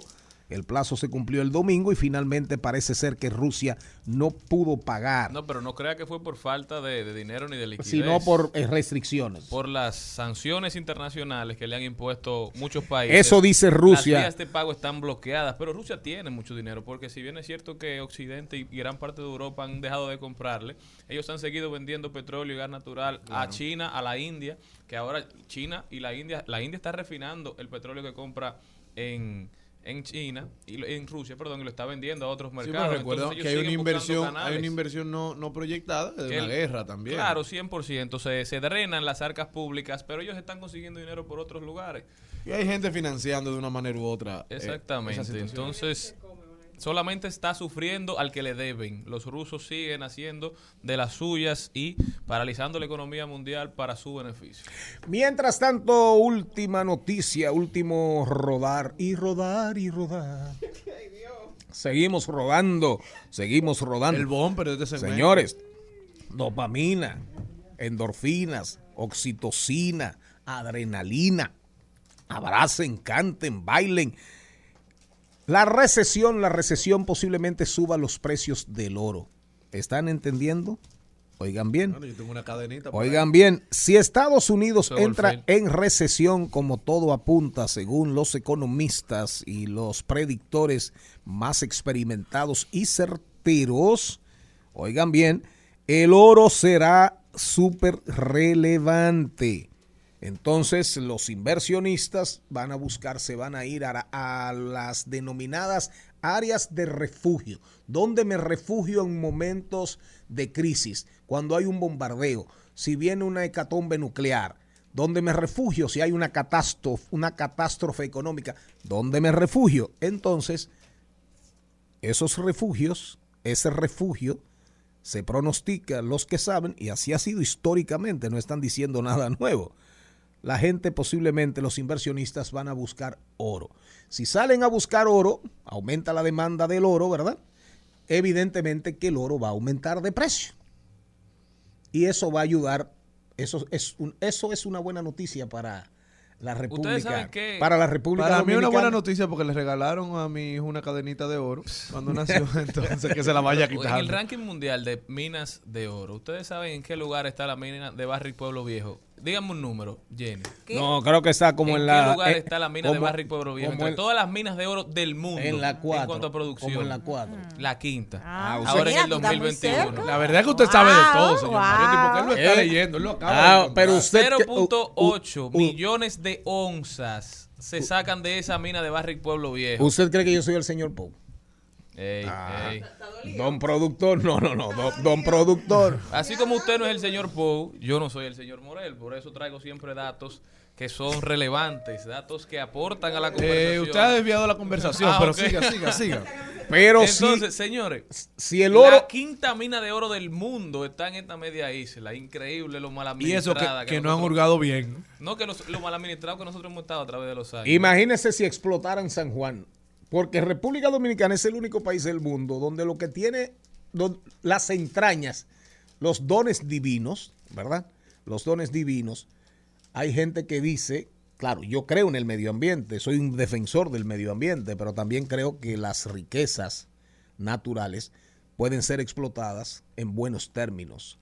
El plazo se cumplió el domingo y finalmente parece ser que Rusia no pudo pagar, No, pero no crea que fue por falta de, de dinero ni de liquidez. sino por eh, restricciones. por las sanciones internacionales que le han impuesto muchos países. Eso dice Rusia. Las vías de pago están bloqueadas, pero Rusia tiene mucho dinero, porque si bien es cierto que Occidente y gran parte de Europa han dejado de comprarle, ellos han seguido vendiendo petróleo y gas natural a China, a la India, que ahora China y la India, la India está refinando el petróleo que compra en en China y lo- en Rusia, perdón, y lo está vendiendo a otros Sí, mercados. pero recuerda Entonces, que hay una inversión, hay una inversión no, no proyectada de Que una el- guerra también. Claro, 100%. Se, se drenan las arcas públicas, pero ellos están consiguiendo dinero por otros lugares. Y hay gente financiando de una manera u otra. eh, Exactamente. Entonces, solamente está sufriendo al que le deben. Los rusos siguen haciendo de las suyas y paralizando la economía mundial para su beneficio. Mientras tanto, última noticia, último rodar y rodar y rodar. Seguimos rodando, seguimos rodando. El bumper de este. Señores, dopamina, endorfinas, oxitocina, adrenalina. Abracen, canten, bailen. La recesión, la recesión posiblemente suba los precios del oro. ¿Están entendiendo? Oigan bien. Bueno, yo tengo una cadenita. por Oigan ahí. bien, si Estados Unidos Eso entra en recesión, como todo apunta, según los economistas y los predictores más experimentados y certeros, oigan bien, el oro será súper relevante. Entonces los inversionistas van a buscar, se van a ir a, las denominadas áreas de refugio, donde me refugio en momentos de crisis, cuando hay un bombardeo, si viene una hecatombe nuclear, donde me refugio si hay una catástrofe, una catástrofe económica, donde me refugio. Entonces, esos refugios, ese refugio, se pronostica, los que saben, y así ha sido históricamente, no están diciendo nada nuevo. La gente posiblemente, los inversionistas van a buscar oro. Si salen a buscar oro, aumenta la demanda del oro, ¿verdad? Evidentemente que el oro va a aumentar de precio. Y eso va a ayudar, eso es, un, eso es una buena noticia para la República. saben que- Para la República Para mí es una buena Dominicana. noticia porque le regalaron a mi hijo una cadenita de oro cuando nació, entonces que se la vaya a En el quitar. ranking mundial de minas de oro, ¿ustedes saben en qué lugar está la mina de Barrick Pueblo Viejo? Díganme un número, Jenny. No, creo que está como en, ¿En la. qué lugar eh, está la mina de Barrick Pueblo Viejo? como Entre en- todas las minas de oro del mundo. En la cuatro, En cuanto a producción. como en la cuatro. La quinta. Ah, usted- Ahora en el Mira, tú estás muy 2021. cerca. La verdad es que usted sabe de todo, Wow, señor Mariotti, porque él lo está Eh, leyendo, él lo acaba ah, encontrar. pero usted que- 0.8 u- u- millones de onzas se sacan de esa mina de Barrick Pueblo Viejo. ¿Usted cree que yo soy el señor Poe? Ey, Ah. ey. Don productor, no, no, no, don, don productor. Así como usted no es el señor Poe, yo no soy el señor Morel. Por eso traigo siempre datos que son relevantes, datos que aportan a la conversación. Eh, usted ha desviado la conversación, Ah, pero siga, siga, siga. Pero Entonces, si, señores, si el oro, la quinta mina de oro del mundo está en esta media isla. Increíble lo mal Y eso que, no han hurgado bien. No, que lo mal administrado que nosotros hemos estado a través de los años. imagínese si explotaran San Juan. Porque República Dominicana es el único país del mundo donde lo que tiene las entrañas, los dones divinos, ¿verdad? Los dones divinos. Hay gente que dice, claro, yo creo en el medio ambiente, soy un defensor del medio ambiente, pero también creo que las riquezas naturales pueden ser explotadas en buenos términos.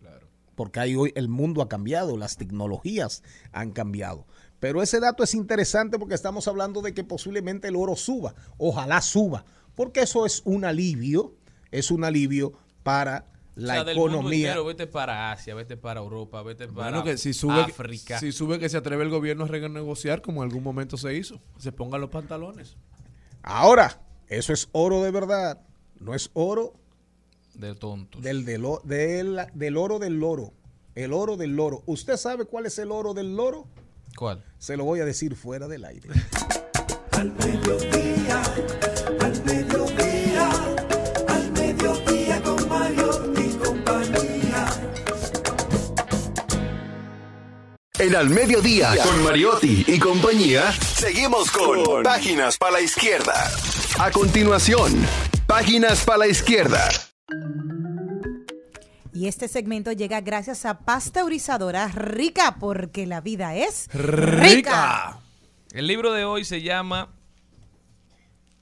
Porque ahí hoy el mundo ha cambiado, las tecnologías han cambiado. Pero ese dato es interesante porque estamos hablando de que posiblemente el oro suba, ojalá suba, porque eso es un alivio, es un alivio para la o sea, del mundo economía. entero, vete para Asia, vete para Europa, vete para Bueno, que si sube, África. si sube que se atreve el gobierno a renegociar como en algún momento se hizo. Se pongan los pantalones. Ahora, eso es oro de verdad, no es oro de tontos. del, del, del, del oro del loro. El oro del loro. ¿Usted sabe cuál es el oro del loro? ¿Cuál? Se lo voy a decir fuera del aire. Al mediodía, al mediodía, al mediodía con Mario y compañía. En Al Mediodía, con Mariotti y compañía, seguimos con Páginas para la Izquierda. A continuación, Páginas para la Izquierda. Y este segmento llega gracias a Pasteurizadora Rica, porque la vida es El libro de hoy se llama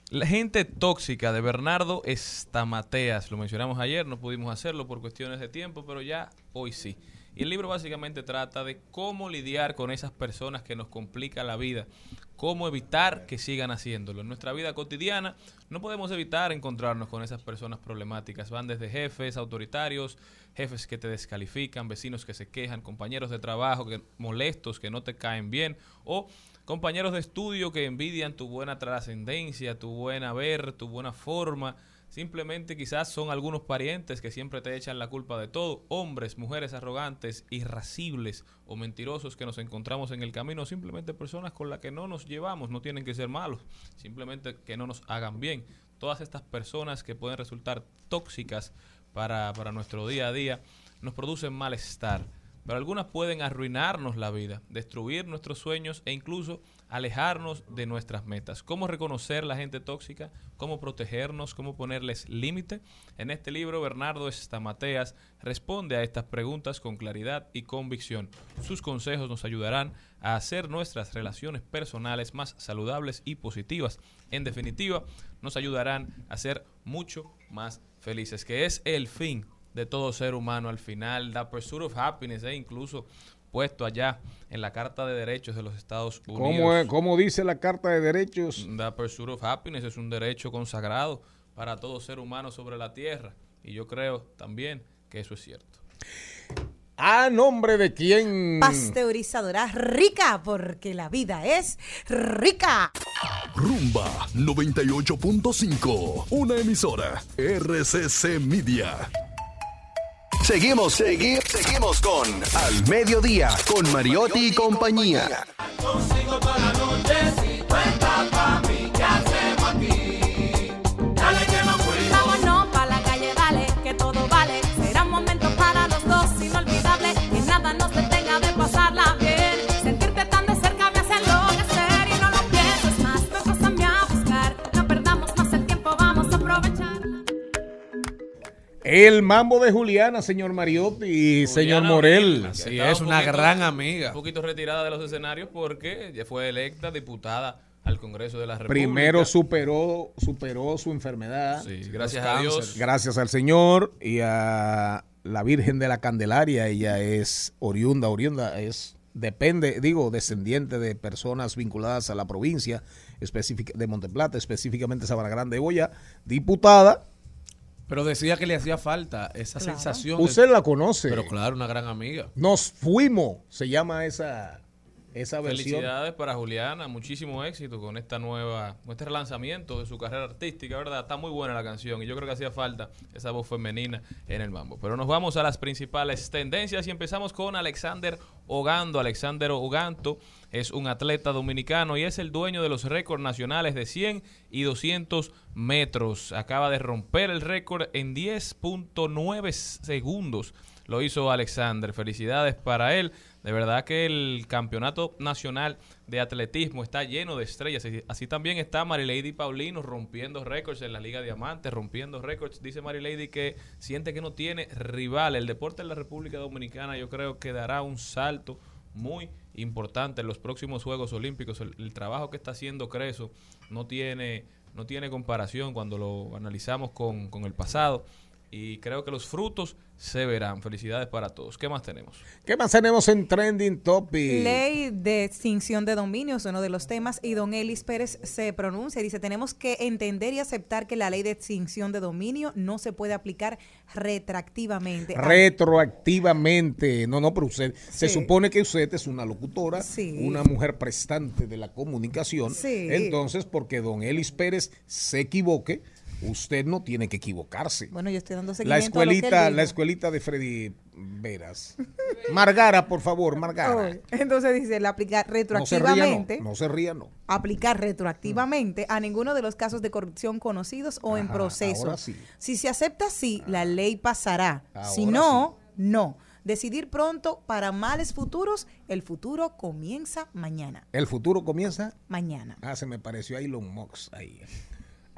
La gente tóxica de Bernardo Estamateas. Lo mencionamos ayer, no pudimos hacerlo por cuestiones de tiempo, pero ya hoy sí. Y el libro básicamente trata de cómo lidiar con esas personas que nos complican la vida, cómo evitar que sigan haciéndolo. En nuestra vida cotidiana no podemos evitar encontrarnos con esas personas problemáticas. Van desde jefes autoritarios, jefes que te descalifican, vecinos que se quejan, compañeros de trabajo que molestos, que no te caen bien, o compañeros de estudio que envidian tu buena trascendencia, tu buen haber, tu buena forma. Simplemente quizás son algunos parientes que siempre te echan la culpa de todo, hombres, mujeres arrogantes, irascibles o mentirosos que nos encontramos en el camino, simplemente personas con las que no nos llevamos, no tienen que ser malos, simplemente que no nos hagan bien. Todas estas personas que pueden resultar tóxicas para, nuestro día a día nos producen malestar, pero algunas pueden arruinarnos la vida, destruir nuestros sueños e incluso alejarnos de nuestras metas. ¿Cómo reconocer la gente tóxica? ¿Cómo protegernos? ¿Cómo ponerles límite? En este libro, Bernardo Estamateas responde a estas preguntas con claridad y convicción. Sus consejos nos ayudarán a hacer nuestras relaciones personales más saludables y positivas. En definitiva, nos ayudarán a ser mucho más felices, que es el fin de todo ser humano al final, the pursuit of happiness, e incluso puesto allá en la Carta de Derechos de los Estados Unidos. ¿Cómo, es- cómo dice la Carta de Derechos? The pursuit of happiness es un derecho consagrado para todo ser humano sobre la tierra y yo creo también que eso es cierto. ¿A nombre de quién? Pasteurizadora rica, porque la vida es rica. Rumba 98.5. Una emisora. RCC Media. Seguimos, segui- seguimos con Al Mediodía, con Mariotti y compañía. Consigo El mambo de Juliana, señor Mariotti y señor Morel. Así es, un una poquito- gran amiga. Un poquito retirada de los escenarios porque ya fue electa diputada al Congreso de la República. Primero superó, superó su enfermedad. Sí, gracias a Dios. Gracias al Señor y a la Virgen de la Candelaria. Ella es oriunda, oriunda, es depende, digo, descendiente de personas vinculadas a la provincia específica de Monteplata, específicamente Sabana Grande de Boya, diputada. Pero decía que le hacía falta esa sensación. de- Usted la conoce. Pero claro, una gran amiga. Nos fuimos, se llama esa, Felicidades para Juliana, muchísimo éxito con esta nueva, con este relanzamiento de su carrera artística, ¿verdad? Está muy buena la canción y yo creo que hacía falta esa voz femenina en el mambo. Pero nos vamos a las principales tendencias y empezamos con Alexander Ogando. Alexander Oganto es un atleta dominicano y es el dueño de los récords nacionales de 100 y 200 metros. Acaba de romper el récord en 10.9 segundos. Lo hizo Alexander. Felicidades para él. De verdad que el campeonato nacional de atletismo está lleno de estrellas. Así- también está Marilady Paulino rompiendo récords en la Liga Diamante, rompiendo récords. Dice Marilady que siente que no tiene rival. El deporte en la República Dominicana yo creo que dará un salto muy importante en los próximos Juegos Olímpicos. El, el trabajo que está haciendo Creso no tiene, no tiene comparación cuando lo analizamos con, con el pasado. Y creo que los frutos se verán. Felicidades para todos. ¿Qué más tenemos? ¿Qué más tenemos en Trending Topic? Ley de extinción de dominios, uno de los temas, y don Elis Pérez se pronuncia y dice, tenemos que entender y aceptar que la ley de extinción de dominio no se puede aplicar retroactivamente. retroactivamente. No, no, pero usted, se supone que usted es una locutora, Sí. una mujer prestante de la comunicación. Sí. Entonces, porque don Elis Pérez se equivoque, usted no tiene que equivocarse. Bueno, yo estoy dando La seguimiento a lo que él escuelita, la escuelita de Freddy Veras. Margara, por favor, Margara. Entonces dice, aplicar No se ría, retroactivamente. no. No se ría, no. aplicar retroactivamente a ninguno de los casos de corrupción conocidos o en proceso. ahora sí. Si se acepta así, la ley pasará. si Ahora no, no. Decidir pronto para males futuros, el futuro comienza mañana. El futuro comienza. Mañana. Ah, se me pareció a Elon Musk ahí.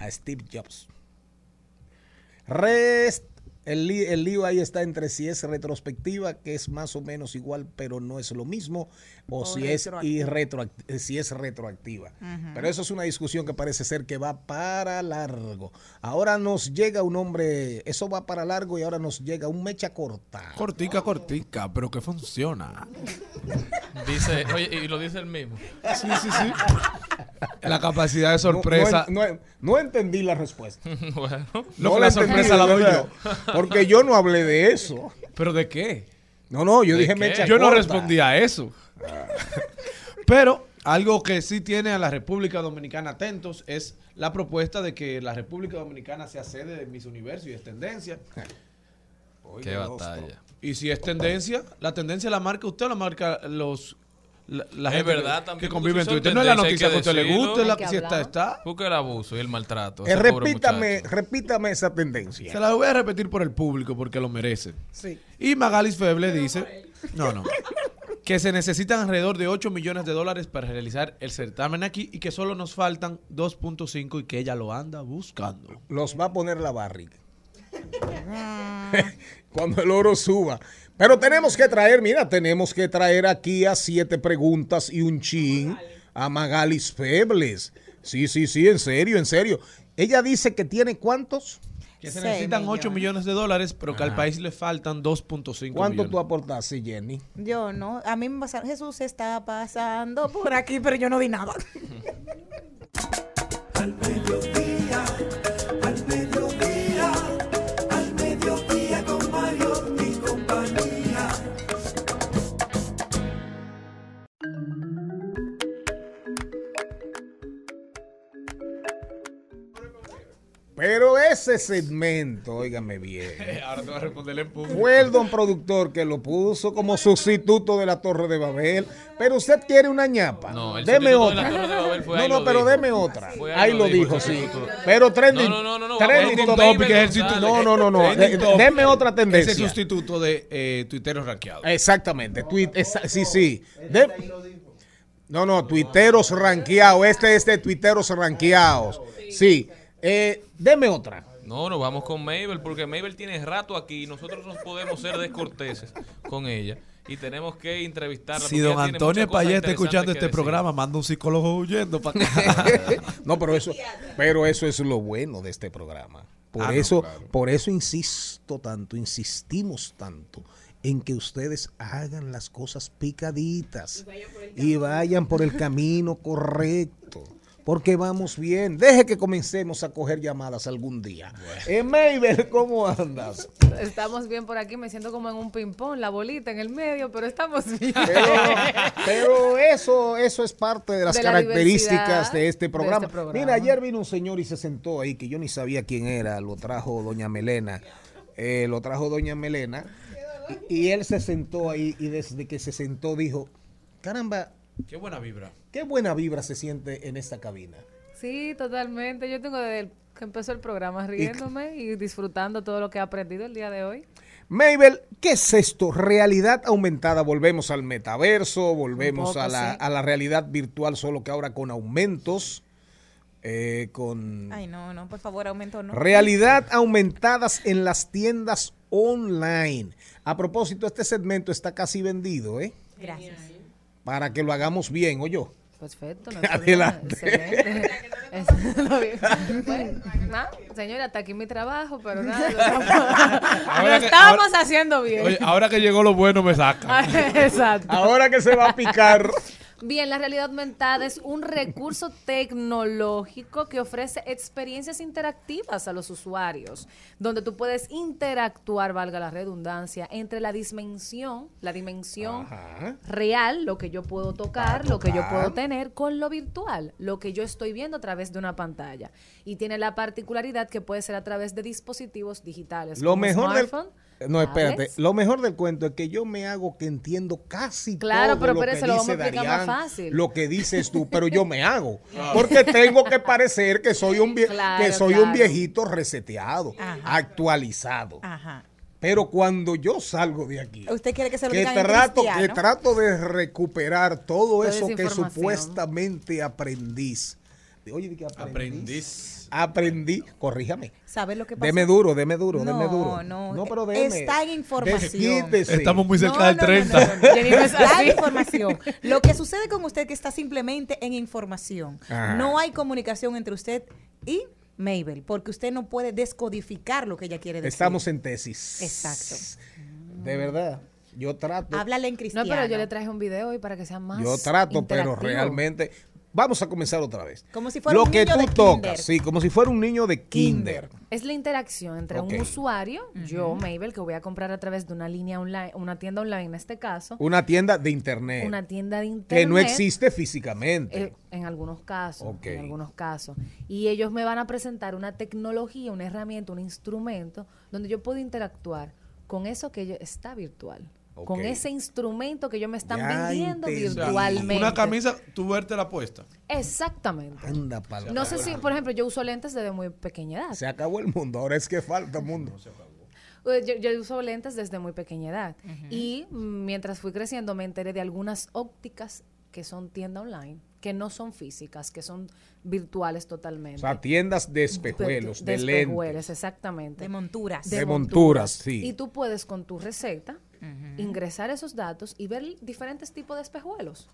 A Steve Jobs. Rest, el, lío ahí está entre si es retrospectiva, que es más o menos igual, pero no es lo mismo, o, O si, es y retroactiva. retroact- si es retroactiva. Pero eso es una discusión que parece ser que va para largo. Ahora nos llega un hombre, eso va para largo y ahora nos llega un mecha corta. Cortica, cortica, pero que funciona. Dice, oye, y lo dice el mismo. Sí, sí, sí. La capacidad de sorpresa. No, no- no entendí la respuesta. bueno. Que la entendí, sorpresa la doy yo. Porque yo no hablé de eso. ¿Pero de qué? No, no, yo ¿De dije qué? mecha Yo no respondí a eso. Pero algo que sí tiene a la República Dominicana atentos es la propuesta de que la República Dominicana sea sede de Miss Universo y es tendencia. Qué batalla. Y si es tendencia, la tendencia la marca usted o la marca los la, la es gente verdad que, también. que convive en Twitter. No es la noticia que a usted le guste, la que si está, está. Porque el abuso y el maltrato. Eh, repítame, repítame esa tendencia. Se la voy a repetir por el público porque lo merece. Y Magalis Feble dice, no, no, que se necesitan alrededor de 8 millones de dólares para realizar el certamen aquí y que solo nos faltan 2.5 y que ella lo anda buscando. Los va a poner la barriga. Cuando el oro suba. Pero tenemos que traer, mira, tenemos que traer aquí a siete preguntas y un chin a Magalis Febles. Sí, sí, sí, en serio, en serio. Ella dice que tiene cuántos. Que se necesitan 8 millones. millones de dólares, pero que al país le faltan 2.5 ¿Cuánto millones. tú aportaste, Jenny? Yo no, a mí me pasa, Jesús está pasando por aquí, pero yo no di nada. ese segmento, óigame bien, Ahora te voy a responderle en público. fue el don productor que lo puso como sustituto de la Torre de Babel. Pero usted quiere una ñapa. No, el deme sustituto de la otra. Torre de Babel fue no, ahí no, pero dijo. deme otra. Fue Ahí lo dijo, el sí. Pero trending. No, no, no, no, trending topic es el. No, no, no, no. Topic Deme otra tendencia. el sustituto de eh, tuiteros rankeados. Exactamente. Tweet, esa- sí, sí. De- no, no, tuiteros ranqueados. Este es de tuiteros ranqueados. Sí. Eh, deme otra. No, nos vamos con Mabel porque Mabel tiene rato aquí y nosotros no podemos ser descorteses con ella y tenemos que entrevistarla. Si don Antonio Payet está escuchando este decir. programa, manda un psicólogo huyendo para no, pero eso, pero eso es lo bueno de este programa. Por Ah, no, eso, claro. por eso insisto tanto, insistimos tanto en que ustedes hagan las cosas picaditas y vayan por el camino correcto. Porque vamos bien. Deje que comencemos a coger llamadas algún día. Eh, Mabel, ¿cómo andas? Estamos bien por aquí, me siento como en un ping-pong, la bolita en el medio, pero estamos bien. Pero, pero eso, eso es parte de las De características de este de programa. este programa. Mira, ayer vino un señor y se sentó ahí que yo ni sabía quién era, lo trajo doña Melena. Eh, lo trajo doña Melena y él se sentó ahí y desde que se sentó dijo, caramba, Qué buena vibra. qué buena vibra se siente en esta cabina. Sí, totalmente. Yo tengo desde que empezó el programa riéndome y disfrutando todo lo que he aprendido el día de hoy. Mabel, ¿qué es esto? Realidad aumentada. Volvemos al metaverso, volvemos poco, a, la, sí. a la realidad virtual, solo que ahora con aumentos, eh, con Ay, no, no, por favor, aumento no. realidad aumentadas en las tiendas online. A propósito, este segmento está casi vendido, ¿eh? Gracias. Para que lo hagamos bien, oye. Perfecto. No Adelante. Bueno, nada, señora, hasta aquí mi trabajo, pero nada, lo estamos, que- ahora- haciendo bien. Oye, ahora que llegó lo bueno me saca. Exacto. Ahora que se va a picar. Bien, la realidad aumentada es un recurso tecnológico que ofrece experiencias interactivas a los usuarios, donde tú puedes interactuar, valga la redundancia, entre la dimensión, la dimensión Ajá. real, lo que yo puedo tocar, lo que yo puedo tener, con lo virtual, lo que yo estoy viendo a través de una pantalla. Y tiene la particularidad que puede ser a través de dispositivos digitales. Lo como mejor del... No, espérate. Lo mejor del cuento es que yo me hago que entiendo casi Claro, todo pero lo espérese, que lo vamos a dice explicar más fácil. lo que dices tú, pero yo me hago. Porque tengo que parecer que soy un, vie- Claro, que soy un viejito reseteado, Ajá. actualizado. Ajá. Pero cuando yo salgo de aquí, ¿Usted quiere que se lo que trato, que trato de recuperar todo Toda eso que supuestamente aprendiz. Oye, ¿de qué aprendiz? Aprendiz. Aprendí, corríjame. ¿Sabes lo que pasa? Deme duro, deme duro, deme No, duro. no, pero deme. está en información. Estamos muy cerca No, del no, no, 30. no, no, no. Jenny no es Está en información. Lo que sucede con usted que está simplemente en información. Ajá. No hay comunicación entre usted y Mabel, porque usted no puede descodificar lo que ella quiere decir. Estamos en tesis. Exacto. De verdad. Yo trato. Háblale en No, cristiano. pero yo le traje un video hoy para que sea más Yo trato, pero realmente. Vamos a comenzar otra vez. Como si fuera Lo un que niño tú de tocas, kinder. sí, como si fuera un niño de kinder. Es la interacción entre Ok. un usuario, yo, Mabel, que voy a comprar a través de una línea online, una tienda online en este caso, Una tienda de internet. una tienda de internet. que no existe físicamente. eh, en algunos casos, Ok. en algunos casos. Y ellos me van a presentar una tecnología, una herramienta, un instrumento donde yo puedo interactuar con eso que yo- está virtual. Con ese instrumento que ellos me están Ya vendiendo. O virtualmente. Una camisa, tú verte la puesta. Exactamente. Anda pa'l No sé si, por ejemplo, yo uso lentes desde muy pequeña edad. Se acabó el mundo, ahora es que falta mundo. Eh, Yo, yo uso lentes desde muy pequeña edad. Y mientras fui creciendo me enteré de algunas ópticas que son tienda online, que no son físicas, que son virtuales O totalmente. sea, tiendas de espejuelos, de, espejuelos, lentes. exactamente. De monturas. De monturas, sí. Y tú puedes con tu receta ingresar esos datos y ver diferentes tipos de espejuelos.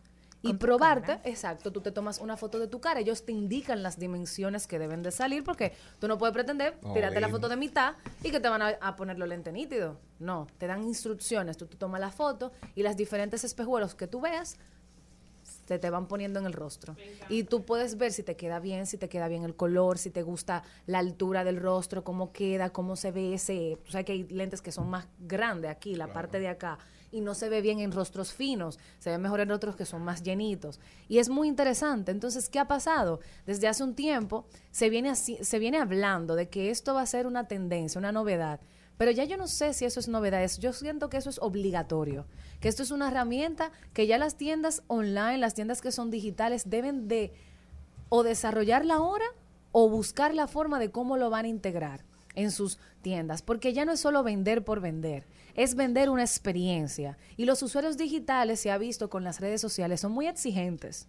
Y probarte, cara. exacto, tú te tomas una foto de tu cara, ellos te indican las dimensiones que deben de salir, porque tú no puedes pretender No, tirarte la foto de mitad y que te van a, a poner los lentes nítidos. No, te dan instrucciones, tú te tomas la foto y las diferentes espejuelos que tú veas te, te van poniendo en el rostro. Y tú puedes ver si te queda bien, si te queda bien el color, si te gusta la altura del rostro, cómo queda, cómo se ve ese. O sea que hay lentes que son más grandes aquí, la parte de acá. Y no se ve bien en rostros finos, se ve mejor en rostros que son más llenitos. Y es muy interesante. Entonces, ¿qué ha pasado? Desde hace un tiempo se viene, así, se viene hablando de que esto va a ser una tendencia, una novedad. Pero ya yo no sé si eso es novedad, yo siento que eso es obligatorio, que esto es una herramienta que ya las tiendas online, las tiendas que son digitales deben de o desarrollarla ahora o buscar la forma de cómo lo van a integrar en sus tiendas, porque ya no es solo vender por vender, es vender una experiencia. Y los usuarios digitales, se ha visto con las redes sociales, son muy exigentes.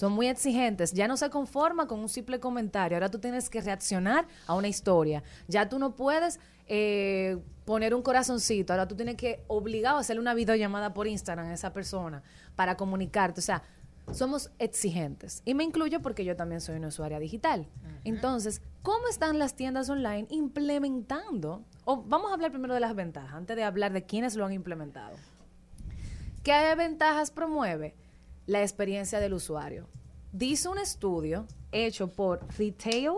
Son muy exigentes. Ya no se conforma con un simple comentario. Ahora tú tienes que reaccionar a una historia. Ya tú no puedes eh, poner un corazoncito. Ahora tú tienes que obligado a hacerle una videollamada por Instagram a esa persona para comunicarte. O sea, somos exigentes. Y me incluyo porque yo también soy una usuaria digital. Entonces, ¿cómo están las tiendas online implementando? O vamos a hablar primero de las ventajas, antes de hablar de quiénes lo han implementado. ¿Qué ventajas promueve? La experiencia del usuario. Dice un estudio hecho por Retail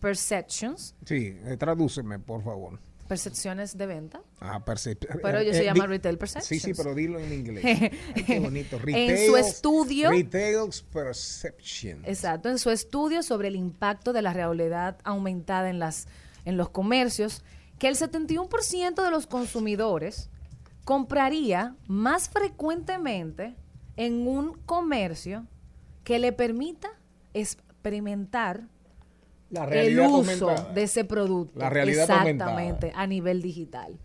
Perceptions, Sí, eh, tradúceme, por favor. percepciones de venta. Ah, percep- Pero ellos eh, se llama Retail Perceptions. Sí, sí, pero dilo en inglés. Ay, qué bonito. En su estudio- Retail Perception. Exacto, en su estudio sobre el impacto de la realidad aumentada en, las, en los comercios, que el 71% de los consumidores compraría más frecuentemente en un comercio que le permita experimentar La el uso aumentada. de ese producto. La realidad Exactamente, a nivel digital.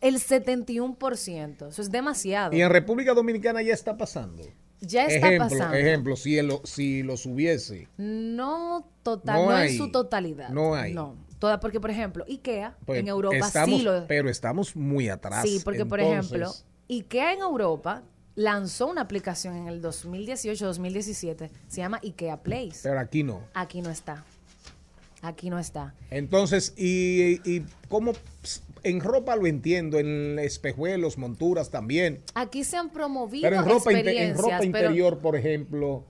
El 71%, eso es demasiado. Y en República Dominicana ya está pasando. Ya está ejemplo, pasando. Ejemplo, si, lo, si los hubiese. No total, No no, hay. en su totalidad. No hay. No. Toda, porque, por ejemplo, IKEA pues, en Europa estamos, sí lo. Pero estamos muy atrás. Sí, porque, por ejemplo, IKEA en Europa lanzó una aplicación en el 2018-2017, se llama IKEA Place. Pero aquí no. Aquí no está. Aquí no está. Entonces, ¿y, y cómo? En ropa lo entiendo, en espejuelos, monturas también. Aquí se han promovido Pero en ropa, inte- en experiencias, ropa pero- interior, por ejemplo,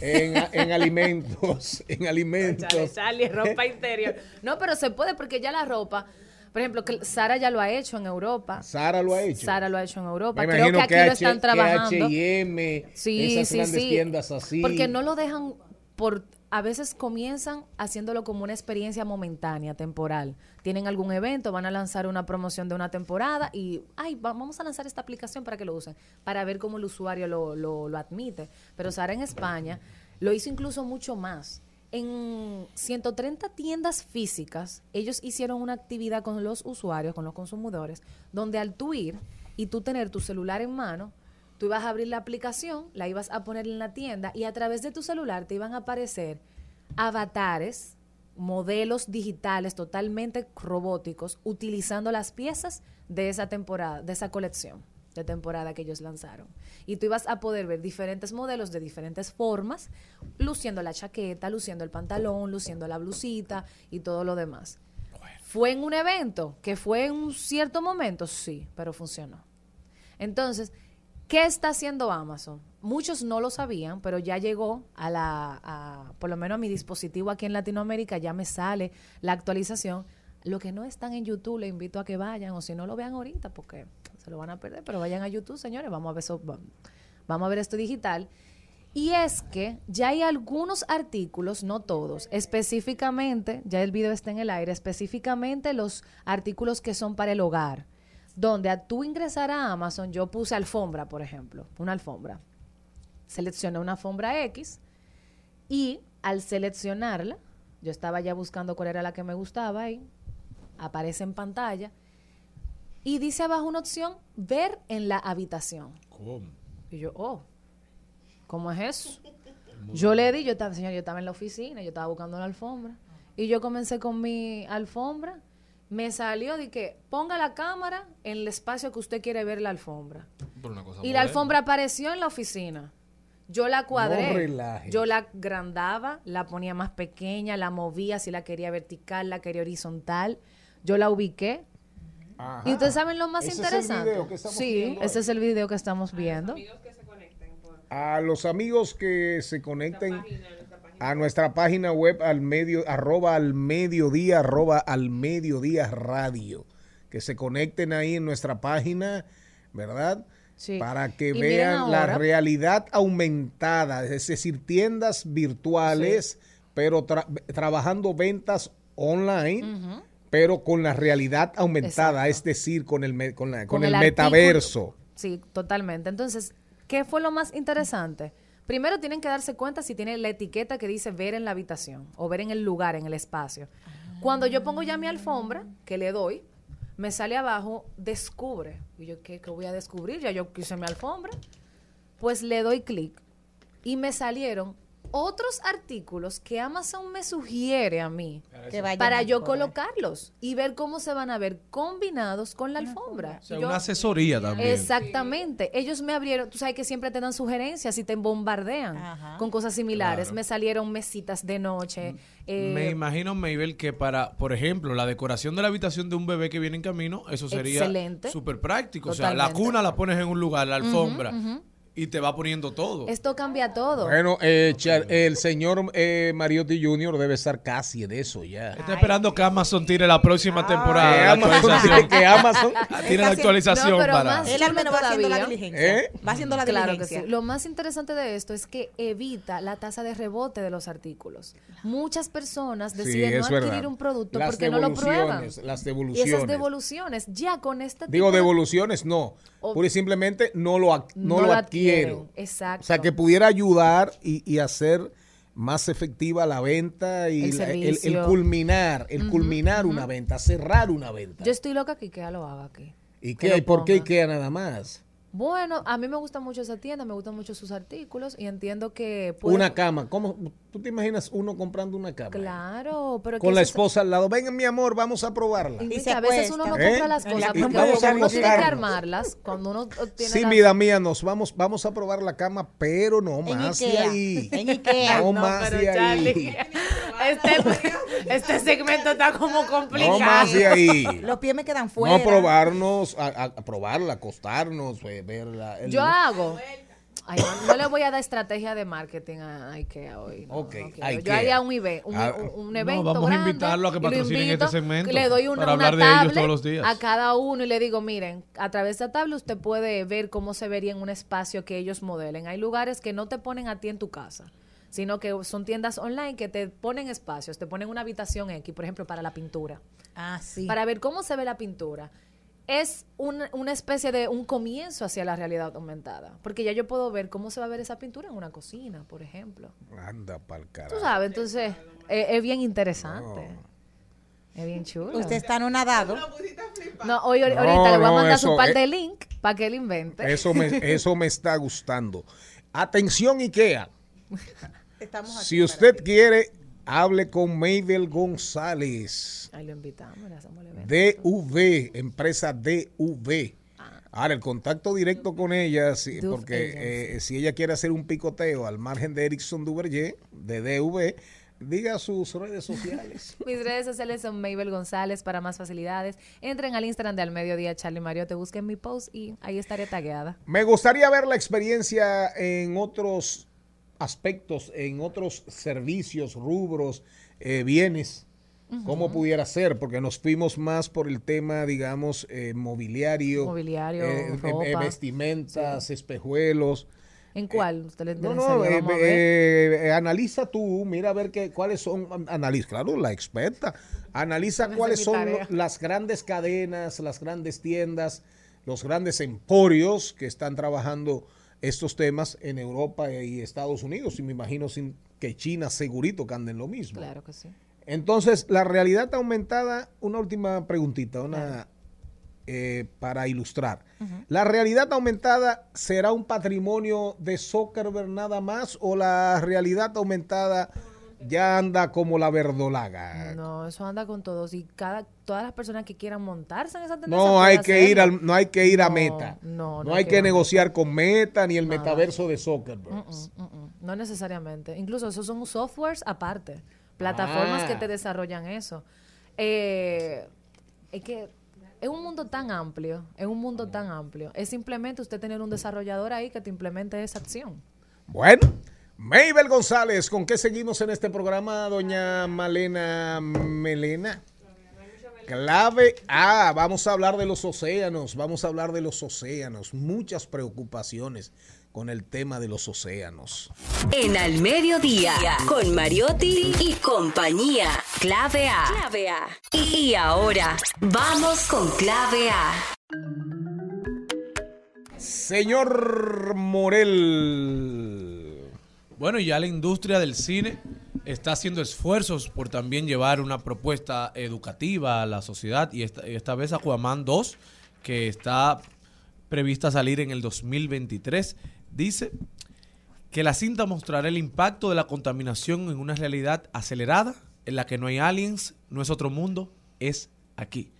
en, en alimentos, en alimentos. Chale, Charlie, ropa interior. No, pero se puede porque ya la ropa, por ejemplo, que Sara ya lo ha hecho en Europa. Sara lo ha hecho. Sara lo ha hecho en Europa. Me Creo que aquí que lo están que trabajando. H&M, Sí, esas sí, grandes sí. tiendas así. Porque no lo dejan por a veces comienzan haciéndolo como una experiencia momentánea, temporal. Tienen algún evento, van a lanzar una promoción de una temporada y, ay, va- vamos a lanzar esta aplicación para que lo usen, para ver cómo el usuario lo, lo, lo admite. Pero Sara en España lo hizo incluso mucho más. En 130 tiendas físicas, ellos hicieron una actividad con los usuarios, con los consumidores, donde al tú ir y tú tener tu celular en mano, tú ibas a abrir la aplicación, la ibas a poner en la tienda y a través de tu celular te iban a aparecer avatares, modelos digitales totalmente robóticos, utilizando las piezas de esa temporada, de esa colección de temporada que ellos lanzaron. Y tú ibas a poder ver diferentes modelos de diferentes formas, luciendo la chaqueta, luciendo el pantalón, luciendo la blusita y todo lo demás. ¿Fue en un evento? ¿Que fue en un cierto momento? Sí, pero funcionó. Entonces, ¿qué está haciendo Amazon? Muchos no lo sabían, pero ya llegó a la, a- por lo menos a mi dispositivo aquí en Latinoamérica, ya me sale la actualización. Lo que no están en YouTube, le invito a que vayan, o si no lo vean ahorita, porque se lo van a perder, pero vayan a YouTube, señores, vamos a ver, esto digital. Y es que ya hay algunos artículos, no todos, específicamente, ya el video está en el aire, específicamente los artículos que son para el hogar, donde a tú ingresar a Amazon, yo puse alfombra, por ejemplo, una alfombra. Seleccioné una alfombra X y al seleccionarla, yo estaba ya buscando cuál era la que me gustaba ahí, aparece en pantalla y dice abajo una opción, ver en la habitación. ¿Cómo? Y yo, oh, ¿cómo es eso? Yo le di, yo estaba, señor, yo estaba en la oficina, yo estaba buscando una alfombra. Y yo comencé con mi alfombra. Me salió de que ponga la cámara en el espacio que usted quiere ver la alfombra. Por una cosa Y la alfombra apareció en la oficina. Yo la No cuadré. relajes. yo la agrandaba, la ponía más pequeña, la movía si la quería vertical, la quería horizontal. Yo la ubiqué. Ajá. Y ustedes saben lo más Ese es el interesante. video que estamos sí, viendo ese ahí. es el video que estamos viendo. A los amigos que se conecten a nuestra página web al medio, arroba al mediodía, arroba al mediodía radio. Que se conecten ahí en nuestra página, ¿verdad? Sí. Para que Y vean la realidad aumentada, es decir, tiendas virtuales, pero tra- trabajando ventas online, pero con la realidad aumentada, es decir, con el, con la- con el, metaverso. Sí, totalmente. Entonces, ¿qué fue lo más interesante? Primero tienen que darse cuenta si tiene la etiqueta que dice ver en la habitación o ver en el lugar, en el espacio. Cuando yo pongo ya mi alfombra, que le doy, me sale abajo, descubre. Y yo, ¿qué, qué voy a descubrir? Ya yo quise mi alfombra. Pues le doy clic y me salieron otros artículos que Amazon me sugiere a mí Que para yo acorde. colocarlos y ver cómo se van a ver combinados con la alfombra. O sea, Yo- una asesoría también. Exactamente. Ellos me abrieron, tú sabes que siempre te dan sugerencias y te bombardean con cosas similares. Claro. Me salieron mesitas de noche. eh, Me imagino, Mabel, que para, por ejemplo, la decoración de la habitación de un bebé que viene en camino, eso sería Excelente. súper práctico. O sea, la cuna la pones en un lugar, la alfombra. Y te va poniendo todo. Esto cambia todo. Bueno, eh, Char- el señor eh, Mariotti Jr. debe estar casi en eso ya. Está esperando que Amazon tire la próxima temporada. que Amazon tire- que Amazon- tiene la actualización No, pero para. más Él al menos va haciendo la diligencia. ¿Eh? Va haciendo la Claro que diligencia. sí. Lo más interesante de esto es que evita la tasa de rebote de los artículos. Muchas personas Sí, deciden no adquirir verdad. un producto Las porque no lo prueban. devoluciones, Las Y esas devoluciones. devoluciones, ya con este Digo, tipo de- devoluciones no. Pura y simplemente no lo, no no lo adquiero. Exacto. O sea, que pudiera ayudar y, y hacer más efectiva la venta y El la- el, culminar, el culminar una venta, cerrar una venta. Yo estoy loca que IKEA lo haga aquí. ¿Y que qué? lo ¿Y por qué. IKEA nada más? Bueno, a mí me gusta mucho esa tienda, me gustan mucho sus artículos y entiendo que puede- Una cama. ¿Cómo? ¿Tú te imaginas uno comprando una cama? Claro, pero Con la esposa al lado. Venga, mi amor, vamos a probarla. Y que a veces uno no ¿Eh? compra las cosas Y porque vamos a uno tiene que armarlas cuando uno tiene Sí, las- vida mía, nos vamos, vamos a probar la cama, pero no En más de ahí. En Ikea. No, No, más de ahí. Este, este segmento está como complicado. No más de ahí. Los pies me quedan fuera. No probarnos, a, a- a probarla, acostarnos, eh, verla. el- Yo hago. Ay, no, no le voy a dar estrategia de marketing a IKEA hoy. no, Ok, no. IKEA. Yo haría un, ive- un, Ah, un- un no, evento vamos a invitarlo a que patrocinen invito, este segmento Le doy una, para una hablar de ellos tablet todos los días. a cada uno y le digo, miren, a través de esta tablet usted puede ver cómo se vería en un espacio que ellos modelen. Hay lugares que no te ponen a ti en tu casa sino que son tiendas online que te ponen espacios, te ponen una habitación X, por ejemplo, para la pintura. Ah, sí. Para ver cómo se ve la pintura. Es un- una especie de un comienzo hacia la realidad aumentada, porque ya yo puedo ver cómo se va a ver esa pintura en una cocina, por ejemplo. Anda pa'l carajo. Tú sabes, entonces eh, es bien interesante. Es bien chulo. Usted está anonadado. No, hoy, ahorita No, le voy a no, mandar eso, su par eh, de link para que él invente. Eso me, eso me está gustando. Atención, IKEA. Estamos Si usted quiere, hable con Mabel González. Ahí lo invitamos, le hacemos el. DV, empresa DV. Ahora, el contacto directo con ella, sí, porque eh, si ella quiere hacer un picoteo al margen de Erickson Duverger, de DV, diga sus redes sociales. Mis redes sociales son Mabel González para más facilidades. Entren al Instagram de Al Mediodía Charlie Mario, te busquen mi post y ahí estaré tagueada. Me gustaría ver la experiencia en otros aspectos, en otros servicios, rubros, eh, bienes. ¿Cómo pudiera ser? Porque nos fuimos más por el tema, digamos, eh, mobiliario, Mobiliario, eh, ropa. vestimentas, espejuelos. ¿En cuál usted le No, no, analiza tú, mira a ver qué, cuáles son, an- analiza, claro, la experta, analiza cuáles son lo- las grandes cadenas, las grandes tiendas, los grandes emporios que están trabajando estos temas en Europa y Estados Unidos, y me imagino sin que China segurito que anden lo mismo. Claro que sí. Entonces, la realidad aumentada, una última preguntita, una eh, para ilustrar. ¿La realidad aumentada será un patrimonio de Zuckerberg nada más o la realidad aumentada ya anda como la verdolaga? No, eso anda con todos y cada todas las personas que quieran montarse en esa tendencia. No hay que ir al, no hay que ir a No, Meta. No, No, hay que negociar con Meta ni el Nada. metaverso de Zuckerberg. Mm, mm, mm. No necesariamente. Incluso esos son softwares aparte. Plataformas Ah. que te desarrollan eso. Eh, es que es un mundo tan amplio, es un mundo tan amplio. Es simplemente usted tener un desarrollador ahí que te implemente esa acción. Bueno, Maybel González, ¿con qué seguimos en este programa, doña Malena Melena? Clave A, vamos a hablar de los océanos, vamos a hablar de los océanos, muchas preocupaciones con el tema de los océanos. En Al Mediodía, con Mariotti y compañía. Clave A. Clave A. Y ahora, vamos con Clave A. Señor Morel. Bueno, ya la industria del cine está haciendo esfuerzos por también llevar una propuesta educativa a la sociedad y esta, esta vez Aquaman 2, que está prevista salir en el 2023, dice que la cinta mostrará el impacto de la contaminación en una realidad acelerada en la que no hay aliens, no es otro mundo, es aquí.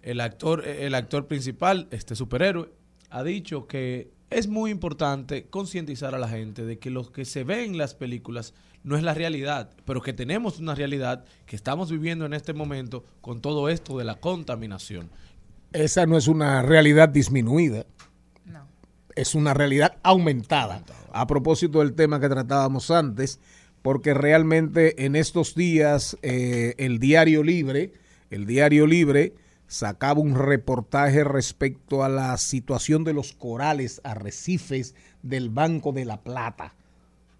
El actor, el actor principal, este superhéroe, ha dicho que es muy importante concientizar a la gente de que lo que se ve en las películas no es la realidad, pero que tenemos una realidad que estamos viviendo en este momento con todo esto de la contaminación. Esa no es una realidad disminuida. Es una realidad aumentada. A propósito del tema que tratábamos antes, porque realmente en estos días eh, el Diario Libre, el Diario Libre sacaba un reportaje respecto a la situación de los corales, arrecifes del Banco de la Plata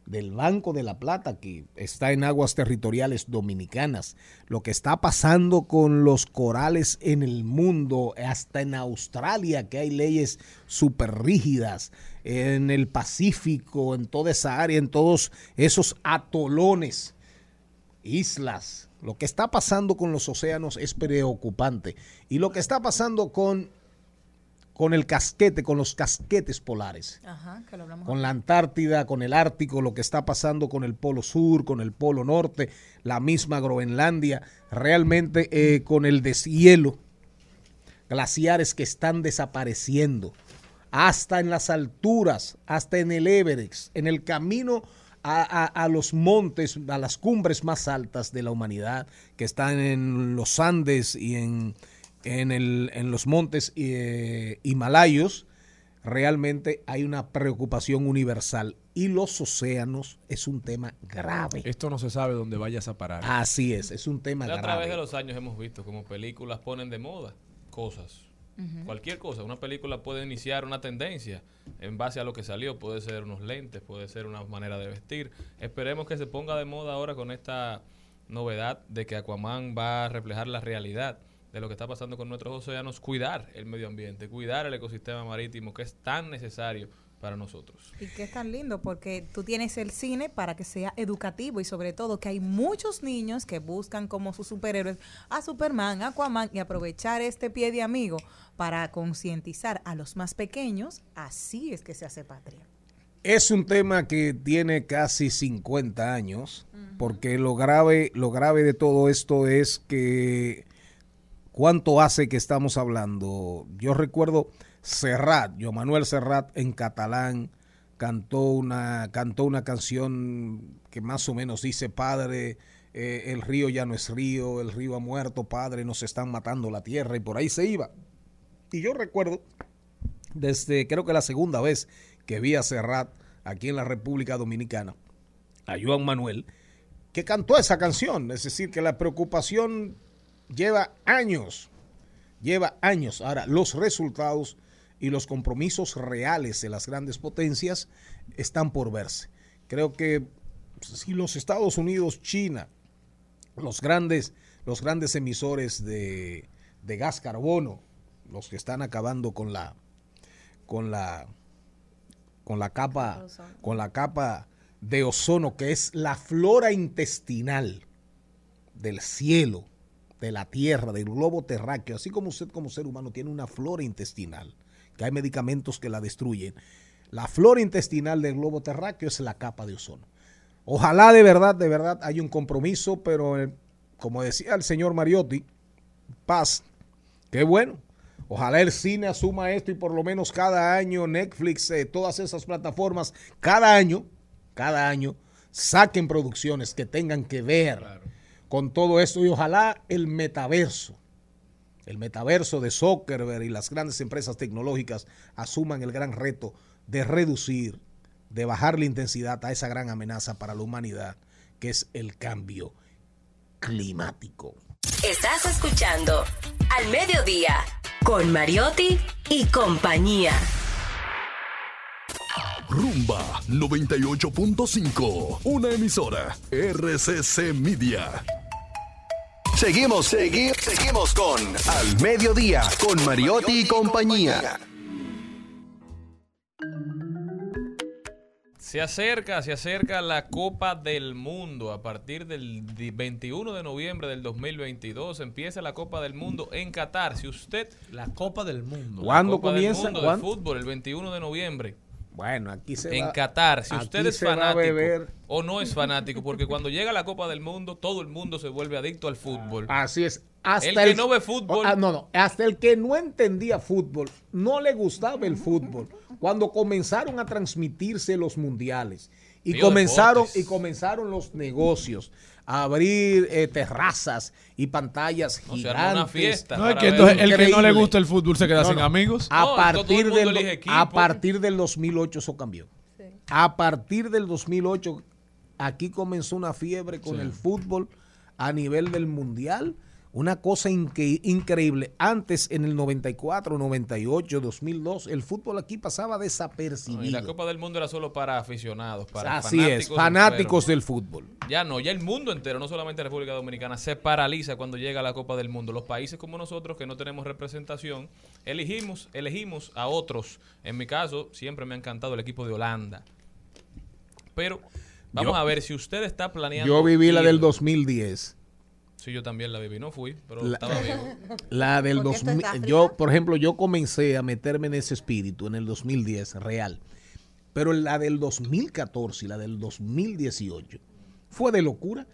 del Banco de la Plata, que está en aguas territoriales dominicanas, lo que está pasando con los corales en el mundo, hasta en Australia, que hay leyes súper rígidas, en el Pacífico, en toda esa área, en todos esos atolones, islas. Lo que está pasando con los océanos es preocupante. Y lo que está pasando con con el casquete, con los casquetes polares. Ajá, que lo hablamos Con la Antártida, con el Ártico, lo que está pasando con el Polo Sur, con el Polo Norte, la misma Groenlandia, realmente eh, con el deshielo, glaciares que están desapareciendo, hasta en las alturas, hasta en el Everest, en el camino a, a- a los montes, a las cumbres más altas de la humanidad, que están en los Andes y en, en, el- en los montes eh, himalayos, realmente hay una preocupación universal. Y los océanos es un tema grave. Esto no se sabe dónde vayas a parar. Así es, es un tema Ya a grave. través de los años hemos visto como películas ponen de moda cosas. Cualquier cosa. Una película puede iniciar una tendencia en base a lo que salió. Puede ser unos lentes, puede ser una manera de vestir. Esperemos que se ponga de moda ahora con esta novedad de que Aquaman va a reflejar la realidad de lo que está pasando con nuestros océanos. Cuidar el medio ambiente, cuidar el ecosistema marítimo que es tan necesario para nosotros. Y que es tan lindo porque tú tienes el cine para que sea educativo y sobre todo que hay muchos niños que buscan como sus superhéroes a Superman, a Aquaman y aprovechar este pie de amigo para concientizar a los más pequeños. Así es que se hace patria. Es un tema que tiene casi 50 años, porque lo grave, lo grave de todo esto es que cuánto hace que estamos hablando. Yo recuerdo Serrat, yo Manuel Serrat en catalán cantó una cantó una canción que más o menos dice padre eh, el río ya no es río, el río ha muerto, padre, nos están matando la tierra y por ahí se iba. Y yo recuerdo desde creo que la segunda vez que vi a Serrat aquí en la República Dominicana, a Joan Manuel, que cantó esa canción. Es decir, que la preocupación lleva años, lleva años. Ahora, los resultados y los compromisos reales de las grandes potencias están por verse. Creo que si los Estados Unidos, China, los grandes, los grandes emisores de, de gas carbono, los que están acabando con la con la con la capa con la capa de ozono que es la flora intestinal del cielo, de la tierra, del globo terráqueo, así como usted como ser humano tiene una flora intestinal, que hay medicamentos que la destruyen. La flora intestinal del globo terráqueo es la capa de ozono. Ojalá de verdad, de verdad hay un compromiso, pero eh, como decía el señor Mariotti, paz, qué bueno. Ojalá el cine asuma esto y por lo menos cada año Netflix, eh, todas esas plataformas, cada año, cada año, saquen producciones que tengan que ver con todo esto y ojalá el metaverso, el metaverso de Zuckerberg y las grandes empresas tecnológicas asuman el gran reto de reducir, de bajar la intensidad a esa gran amenaza para la humanidad, que es el cambio climático. Estás escuchando Al Mediodía con Mariotti y compañía. Rumba 98.5. Una emisora. RCC Media. Seguimos, seguimos, seguimos con Al Mediodía, con Mariotti y compañía. Se acerca, se acerca la Copa del Mundo. A partir del di- 21 de noviembre del 2022 empieza la Copa del Mundo en Qatar. Si usted... La Copa del Mundo. ¿Cuándo La Copa del comienza? Mundo de ¿Cuándo? fútbol, el 21 de noviembre. Bueno, aquí se en va- Qatar, si usted es fanático o no es fanático, porque cuando llega la Copa del Mundo, todo el mundo se vuelve adicto al fútbol. Así es. Hasta el que no ve fútbol, Ah, no, no. Hasta el que no entendía fútbol, no le gustaba el fútbol. Cuando comenzaron a transmitirse los mundiales y comenzaron deportes. y comenzaron los negocios abrir eh, terrazas y pantallas No, se gigantes. una fiesta No, es que entonces el que no le gusta el fútbol se queda No, sin no. amigos. A No, partir del equipo. a partir del 2008 eso cambió. A partir del 2008 aquí comenzó una fiebre con Sí. el fútbol a nivel del mundial, una cosa inque- increíble. Antes en el 94, 98, 2002 el fútbol aquí pasaba No, y desapercibido. la Copa del Mundo era solo para aficionados, para Así es, fanáticos fanáticos enfermos. del fútbol. Ya no, ya el mundo entero, no solamente la República Dominicana, se paraliza cuando llega la Copa del Mundo. Los países como nosotros que no tenemos representación, elegimos, elegimos a otros. En mi caso, siempre me ha encantado el equipo de Holanda. Pero vamos Yo- a ver si usted está planeando. Yo viví la ir. del 2010. Sí, yo también la viví, no fui, pero La- estaba vivo. La del ¿Por qué esto es 2000, África? yo, por ejemplo, yo comencé a meterme en ese espíritu en el 2010, real. Pero la del 2014 y la del 2018 fue de locura.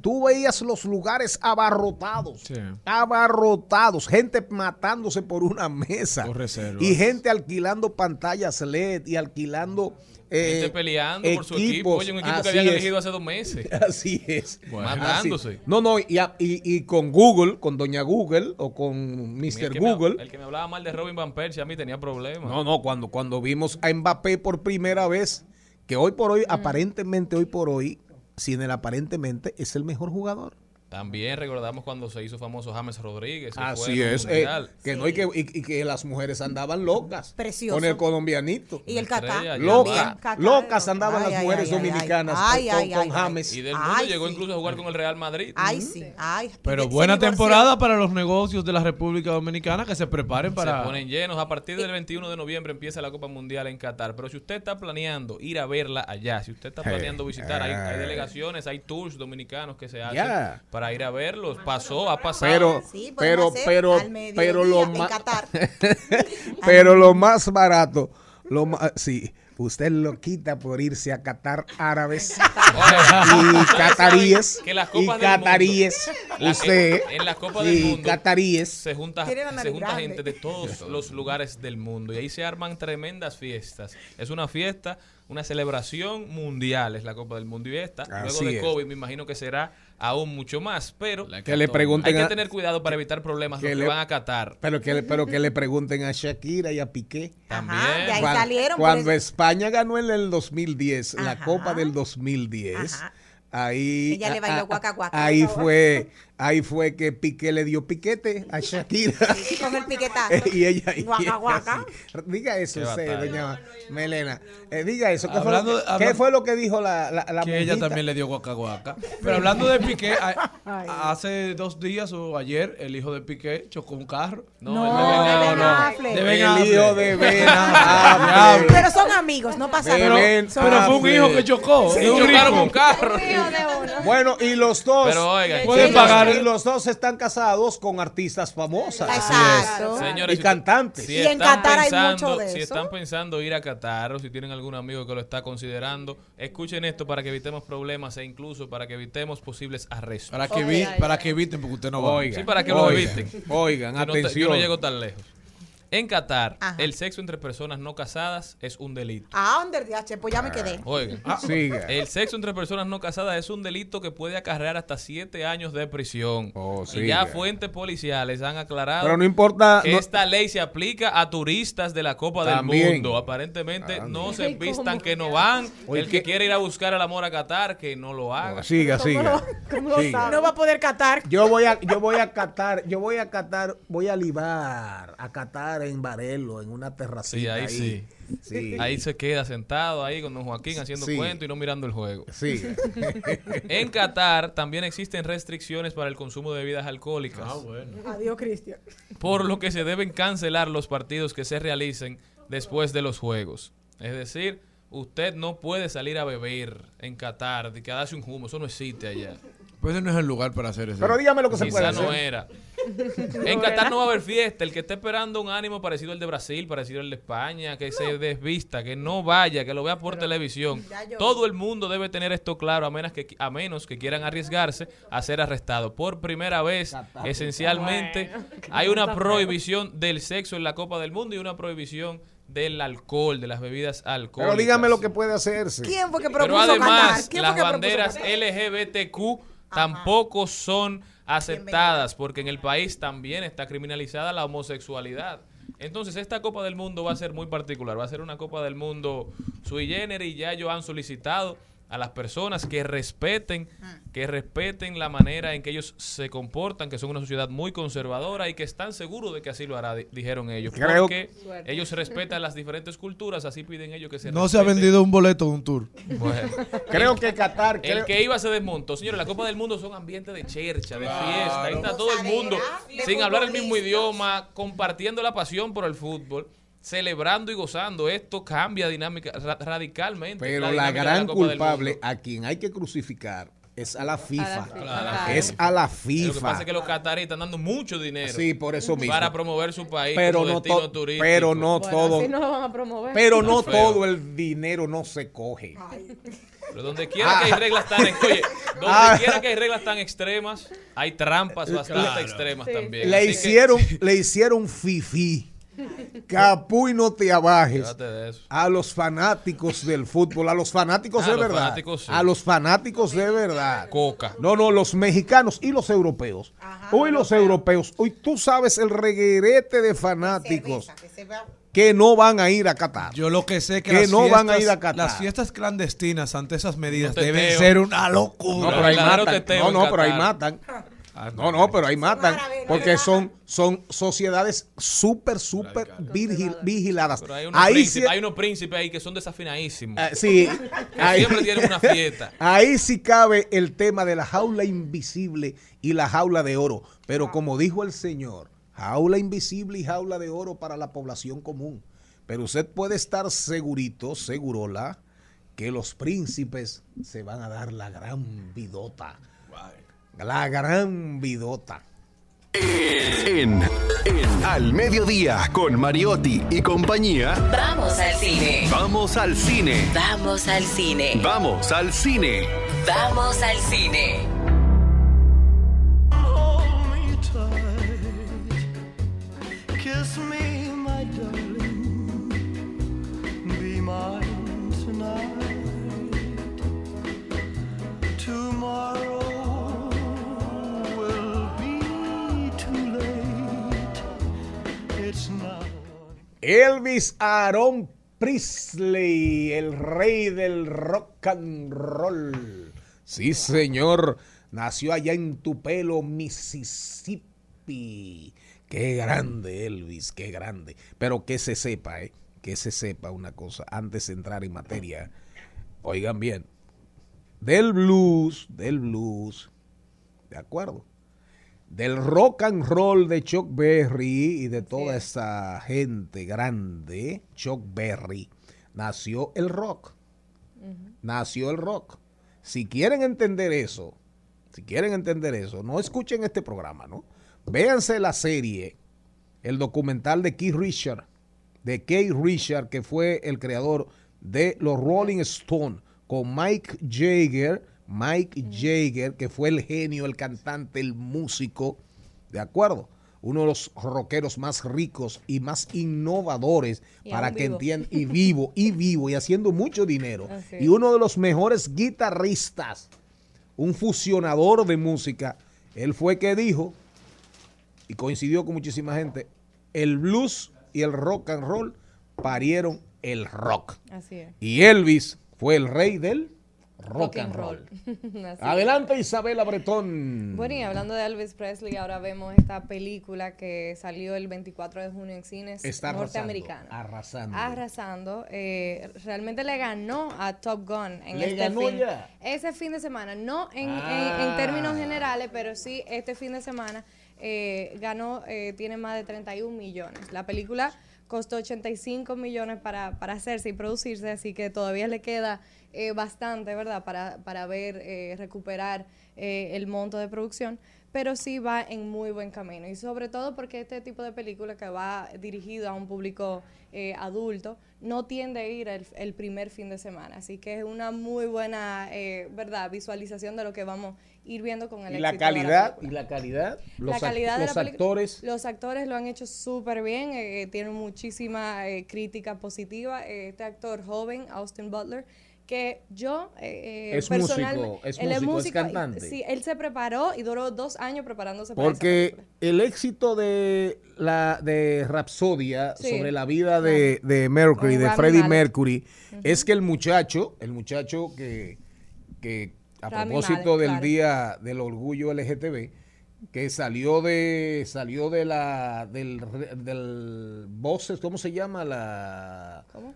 Tú veías los lugares abarrotados, Sí. abarrotados, gente matándose por una mesa Por reservas. y gente alquilando pantallas LED y alquilando eh, Gente peleando por su equipo. Oye, un equipo que Así habían es. elegido hace dos meses. Así es. Matándose. Así. No, no, y, a- y- y con Google, con Doña Google o con El Mr. me- Google. el que me hablaba mal de Robin Van Persie a mí tenía problemas. No, no, cuando, cuando vimos a Mbappé por primera vez, que hoy por hoy, aparentemente hoy por hoy, sin el aparentemente, es el mejor jugador. También recordamos cuando se hizo famoso James Rodríguez. que Así es. eh, que no hay que, y, y que las mujeres andaban locas. Precioso. Con el colombianito. Y el también, Loca, locas andaban Ay, las ay, mujeres ay, dominicanas ay, con, ay, con James. Y del mundo Ay, llegó sí. incluso a jugar con el Real Madrid. Ay, sí. Ay, Pero buena temporada para los negocios de la República Dominicana que se preparen para. Se ponen llenos. A partir del 21 de noviembre empieza la Copa Mundial en Qatar. Pero si usted está planeando ir a verla allá, si usted está planeando visitar, hay, hay delegaciones, hay tours dominicanos que se hacen Ya. para ir a verlos. Pasó, ha pasado. Pero, Sí, pero, hacer pero, pero lo más, pero lo más barato, lo más, sí, usted lo quita por irse a Qatar árabes y cataríes que las y copas cataríes, usted en, en la Copa del Mundo cataríes. se junta, se junta gente de todos los lugares del mundo y ahí se arman tremendas fiestas. Es una fiesta, una celebración mundial, es la Copa del Mundo y esta. Luego de es. COVID me imagino que será aún mucho más, pero Que le pregunten hay que tener cuidado para evitar problemas que los que le- van a Qatar. Pero que, le- pero que le pregunten a Shakira y a Piqué. También. Ajá, de ahí Cuan- salieron. Cuando. España ganó en el 2010, la Ajá. Copa del 2010, Ajá. ahí Ella le bailó guaca. ahí fue ahí fue que Piqué le dio piquete a Shakira. Con el piquetazo. y ella y Guaca, ella guaca. así. diga eso doña Melena Eh, diga eso ¿qué, Hablando- fue, lo que, hablando- qué fue lo que dijo la, la, la que ella también le dio guaca guaca. Pero hablando de Piqué, a- hace dos días o ayer el hijo de Piqué chocó un carro. No, No, de Ben. Affleck. De Ben el hijo de Ben Affleck. Pero son amigos, no pasa nada. Pero fue un hijo que chocó. Sí, chocaron un carro. bueno y los dos Pero oigan, Pueden pagar- y los dos están casados con artistas famosas Exacto. Señores, y si- cantantes Si Y en Qatar hay mucho de Si eso. están pensando ir a Qatar o si tienen algún amigo que lo está considerando, escuchen esto para que evitemos problemas e incluso para que evitemos posibles arrestos. Para que, vi- para que eviten, porque usted no va. Oigan, Sí, para que lo eviten. Oigan, Yo no te- yo atención. no llego tan lejos. En Qatar, Ajá. el sexo entre personas no casadas es un delito. Ah, under DH, pues ya me quedé. Oigan, Ah, siga. el sexo entre personas no casadas es un delito que puede acarrear hasta siete años de prisión. y siga. ya fuentes policiales han aclarado Pero no importa, que no- esta ley se aplica a turistas de la Copa También. del Mundo. Aparentemente no se vistan que no van. Oye, el que quiere ir a buscar el amor a Qatar, que no lo haga. Siga, siga. Siga. No va a poder catar. Yo voy a, yo voy a catar, yo voy a catar, voy a libar, a en Varelo, en una terracita. Sí, ahí sí. Sí. Ahí se queda sentado ahí con don Joaquín haciendo Sí. cuento y no mirando el juego. Sí. en Qatar también existen restricciones para el consumo de bebidas alcohólicas. Adiós, Cristian. por lo que se deben cancelar los partidos que se realicen después de los juegos. Es decir, usted no puede salir a beber en Qatar, de que darse un humo, eso no existe allá. Pues ese no es el lugar para hacer eso. Pero dígame lo que se puede no hacer. era. En Qatar no va a haber fiesta. El que esté esperando un ánimo parecido al de Brasil, parecido al de España, que se desvista, que no vaya, que lo vea por televisión. Todo el mundo debe tener esto claro, a menos que, a menos que quieran arriesgarse a ser arrestados. Por primera vez, esencialmente, hay una prohibición del sexo en la Copa del Mundo y una prohibición del alcohol, de las bebidas alcohólicas. Pero dígame lo que puede hacerse. ¿Quién fue que Pero propuso además, Qatar? ¿Quién las fue que propuso banderas Qatar? Tampoco son aceptadas porque en el país también está criminalizada la homosexualidad. Entonces, esta Copa del Mundo va a ser muy particular. Va a ser una Copa del Mundo sui generis. Ya ellos han solicitado a las personas que respeten, que respeten la manera en que ellos se comportan, que son una sociedad muy conservadora y que están seguros de que así lo hará, di- dijeron ellos. Creo- porque ellos respetan las diferentes culturas, así piden ellos que se No se ha vendido un boleto de un tour. Bueno. Creo que Qatar. El que iba se desmontó. Señores, la Copa del Mundo son ambientes de chercha, de fiesta. Ahí está todo el mundo sin hablar el mismo idioma, compartiendo la pasión por el fútbol, celebrando y gozando. Esto cambia dinámica ra- radicalmente. Pero la gran culpable a quien hay que crucificar es a la FIFA. FIFA. Es a la Lo que pasa FIFA. es que los cataríes están dando mucho dinero Sí, por eso mismo. para promover su país Pero como no, destino to- turístico. pero no todo. Si no lo van a promover. Pero no todo el dinero no se coge. Pero donde quiera que hay reglas tan oye, donde Ah. quiera que hay reglas tan extremas, hay trampas bastante Claro. extremas Sí. también. Le Así que- hicieron, le hicieron fifi. Capuy no te abajes Llévate de eso. a los fanáticos del fútbol, a los fanáticos Ah, de los verdad. fanáticos sí. A los fanáticos de verdad. Coca. No, no, los mexicanos y los europeos. Hoy los europeos, hoy tú sabes el reguerete de fanáticos que no van a ir a Qatar. Yo lo que sé que, Que las no van a fiestas- ir a Qatar. Las fiestas clandestinas ante esas medidas No deben ser una locura. No, pero ahí matan. No, no, pero ahí Qatar. Matan. No, no, pero ahí matan. Porque son, son sociedades súper, súper vigil- vigiladas. Pero hay unos, Ahí príncipes, sí, hay unos príncipes ahí que son desafinadísimos. ah, sí, Que ahí- siempre tienen una fiesta. Ahí sí cabe el tema de la jaula invisible y la jaula de oro. Pero como dijo el señor, jaula invisible y jaula de oro para la población común. Pero usted puede estar segurito, segurola, que los príncipes se van a dar la gran vidota. La gran vidota. En, en Al Mediodía con Mariotti y compañía. Vamos al cine. Vamos al cine. Vamos al cine. Vamos al cine. Vamos al cine. Kiss me, my darling. Be mine tonight. Tomorrow Elvis Aaron Priestley, el rey del rock and roll. Sí, señor. Nació allá en Tupelo, Mississippi. Qué grande, Elvis, qué grande. Pero que se sepa, ¿eh? Que se sepa una cosa antes de entrar en materia. Oigan bien. Del blues, del blues. ¿De acuerdo? Del rock and roll de Chuck Berry y de toda esa gente grande, Chuck Berry, nació el rock. Nació el rock. Si quieren entender eso, si quieren entender eso, no escuchen este programa, ¿no? Véanse la serie, el documental de Keith Richard, de Keith Richard, que fue el creador de los Rolling Stones, con Mike Jagger, Mike Jagger, que fue el genio, el cantante, el músico, ¿de acuerdo? uno de los rockeros más ricos y más innovadores Y para que entiendan, y vivo, y vivo, y haciendo mucho dinero. Así Y uno de los mejores guitarristas, un fusionador de música, él fue que dijo, y coincidió con muchísima gente, el blues y el rock and roll parieron el rock. Así es. Y Elvis fue el rey del rock, Rock and roll. Así Adelante Isabela Bretón. Bueno, y hablando de Elvis Presley, ahora vemos esta película que salió el 24 de junio en cines Está arrasando, arrasando. Arrasando. eh, realmente le ganó a Top Gun en ¿Le este ganó fin. ya? Ese fin de semana, no en, en- en Ah. términos generales, pero sí este fin de semana eh, ganó, eh, tiene más de 31 millones. La película costó 85 millones para, para hacerse y producirse, así que todavía le queda eh, bastante, ¿verdad? Para, para ver, eh, recuperar eh, el monto de producción, pero sí va en muy buen camino. Y sobre todo porque este tipo de película que va dirigido a un público eh, adulto no tiende a ir el, el primer fin de semana. Así que es una muy buena, eh, ¿verdad? Visualización de lo que vamos a ir viendo con el Y la calidad, y la calidad, los, la ac- calidad de los la actores. Los actores lo han hecho súper bien, tienen muchísima crítica positiva. Este actor joven, Austin Butler, que yo eh, eh, Es personalmente- músico, es él músico, es cantante. Sí, él se preparó y duró dos años preparándose para esa Porque el éxito de la de Rapsodia Sí. sobre la vida de, de Mercury, de Freddie. Mercury, es que el muchacho, el muchacho que, que a Rami propósito Malek, del claro. día del orgullo LGTB, que salió de salió de la del del Voces, ¿cómo se llama la ¿Cómo?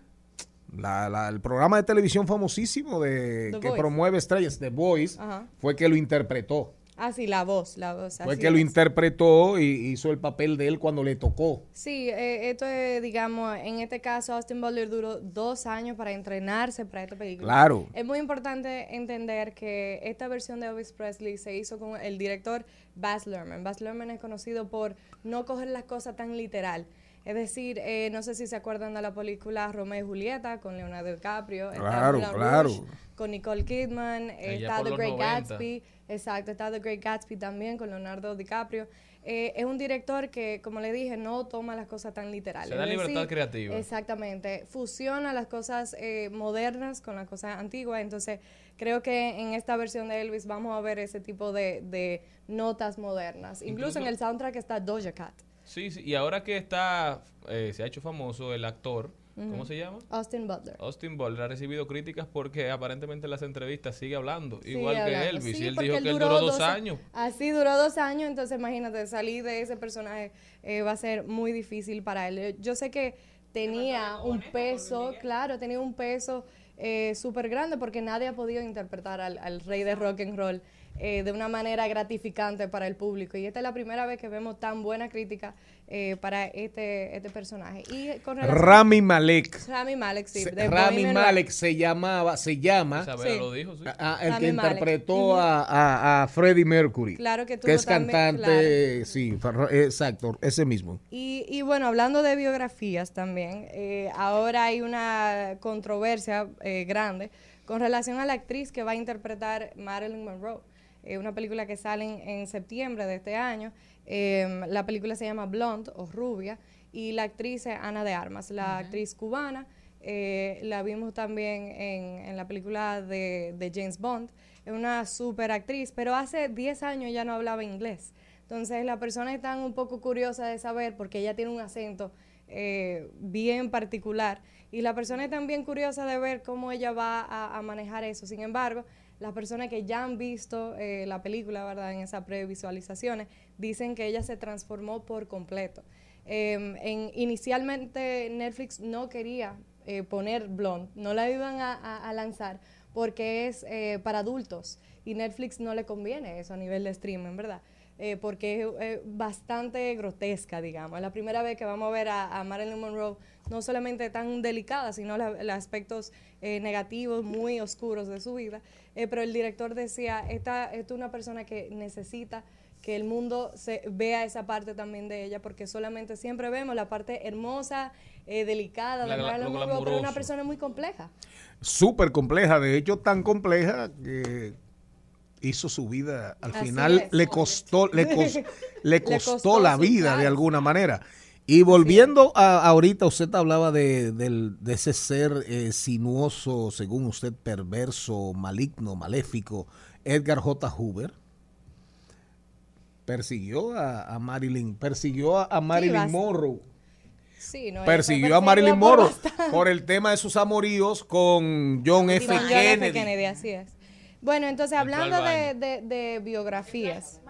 La- la- el programa de televisión famosísimo de The que Voice. promueve estrellas, The Voice, Ajá. fue que lo interpretó. Ah, sí, la voz, la voz. Fue que lo interpretó y hizo el papel de él cuando le tocó. Sí, eh, esto es, digamos, en este caso, Austin Butler duró dos años para entrenarse para esta película. Claro. Es muy importante entender que esta versión de Elvis Presley se hizo con el director Baz Luhrmann. Baz Luhrmann es conocido por no coger las cosas tan literal. Es decir, eh, no sé si se acuerdan de la película Romeo y Julieta con Leonardo DiCaprio. está Claro, Moulin claro. Rouge con Nicole Kidman, eh, está The Great 90. Gatsby, exacto, está The Great Gatsby también con Leonardo DiCaprio. Eh, es un director que, como le dije, no toma las cosas tan literales. Se da libertad decir, creativa. Exactamente, fusiona las cosas eh, modernas con las cosas antiguas, entonces creo que en esta versión de Elvis vamos a ver ese tipo de, de notas modernas. Incluso, Incluso- en el soundtrack está Doja Cat. Sí, sí, y ahora que está, eh, se ha hecho famoso el actor, ¿cómo se llama? Austin Butler. Austin Butler ha recibido críticas porque aparentemente en las entrevistas sigue hablando, Sí, igual que. Elvis. Sí, y él porque dijo que él duró dos años. Así duró dos años, entonces imagínate, salir de ese personaje eh, va a ser muy difícil para él. Yo sé que tenía un peso, claro, tenía un peso eh, súper grande porque nadie ha podido interpretar al, al rey de rock and roll eh, de una manera gratificante para el público. Y esta es la primera vez que vemos tan buena crítica eh, para este, este personaje. Y con relación- Rami Malek. Rami Malek, sí. Se- Rami Malek se llamaba, se llama, Isabela lo dijo, sí. a- a- el Rami que Malek. interpretó a, a- a Freddie Mercury. Claro que tuvo es también- cantante, sí, fa- exacto, ese mismo. Y, y bueno, hablando de biografías también, eh, ahora hay una controversia eh, grande con relación a la actriz que va a interpretar Marilyn Monroe. Eh, una película que sale en, en septiembre de este año. Eh, la película se llama Blonde o Rubia y la actriz es Ana de Armas, la actriz cubana. Eh, la vimos también en, en la película de, de James Bond. Es una super actriz, pero hace 10 años ya no hablaba inglés. Entonces las personas están un poco curiosas de saber porque ella tiene un acento eh, bien particular y la persona están bien curiosa de ver cómo ella va a, a manejar eso. Sin embargo, las personas que ya han visto eh, la película, ¿verdad? En esas previsualizaciones, dicen que ella se transformó por completo. Eh, en, inicialmente Netflix no quería eh, poner Blonde, no la iban a, lanzar porque es eh, para adultos y Netflix no le conviene eso a nivel de streaming, ¿verdad? Eh, porque es eh, bastante grotesca, digamos. Es la primera vez que vamos a ver a Marilyn Monroe no solamente tan delicada, sino la- los aspectos eh, negativos, muy oscuros de su vida. Eh, pero el director decía, esta, esta es una persona que necesita que el mundo se vea esa parte también de ella, porque solamente siempre vemos la parte hermosa, eh, delicada La lo Monroe, pero es una persona muy compleja. Súper compleja, de hecho tan compleja que hizo su vida, al Así final es. le costó, le, cos- le Le costó, costó la vida de alguna manera. Y volviendo a ahorita, usted hablaba de, del- de ese ser eh, sinuoso, según usted, perverso, maligno, maléfico, Edgar J. Hoover. Persiguió a, a Marilyn, persiguió a, a Marilyn vas- Monroe. Sí, no, persiguió a Marilyn por Monroe por el tema de sus amoríos con John F. Con John F. Kennedy. Kennedy, así es. Bueno, entonces hablando de, de- de biografías,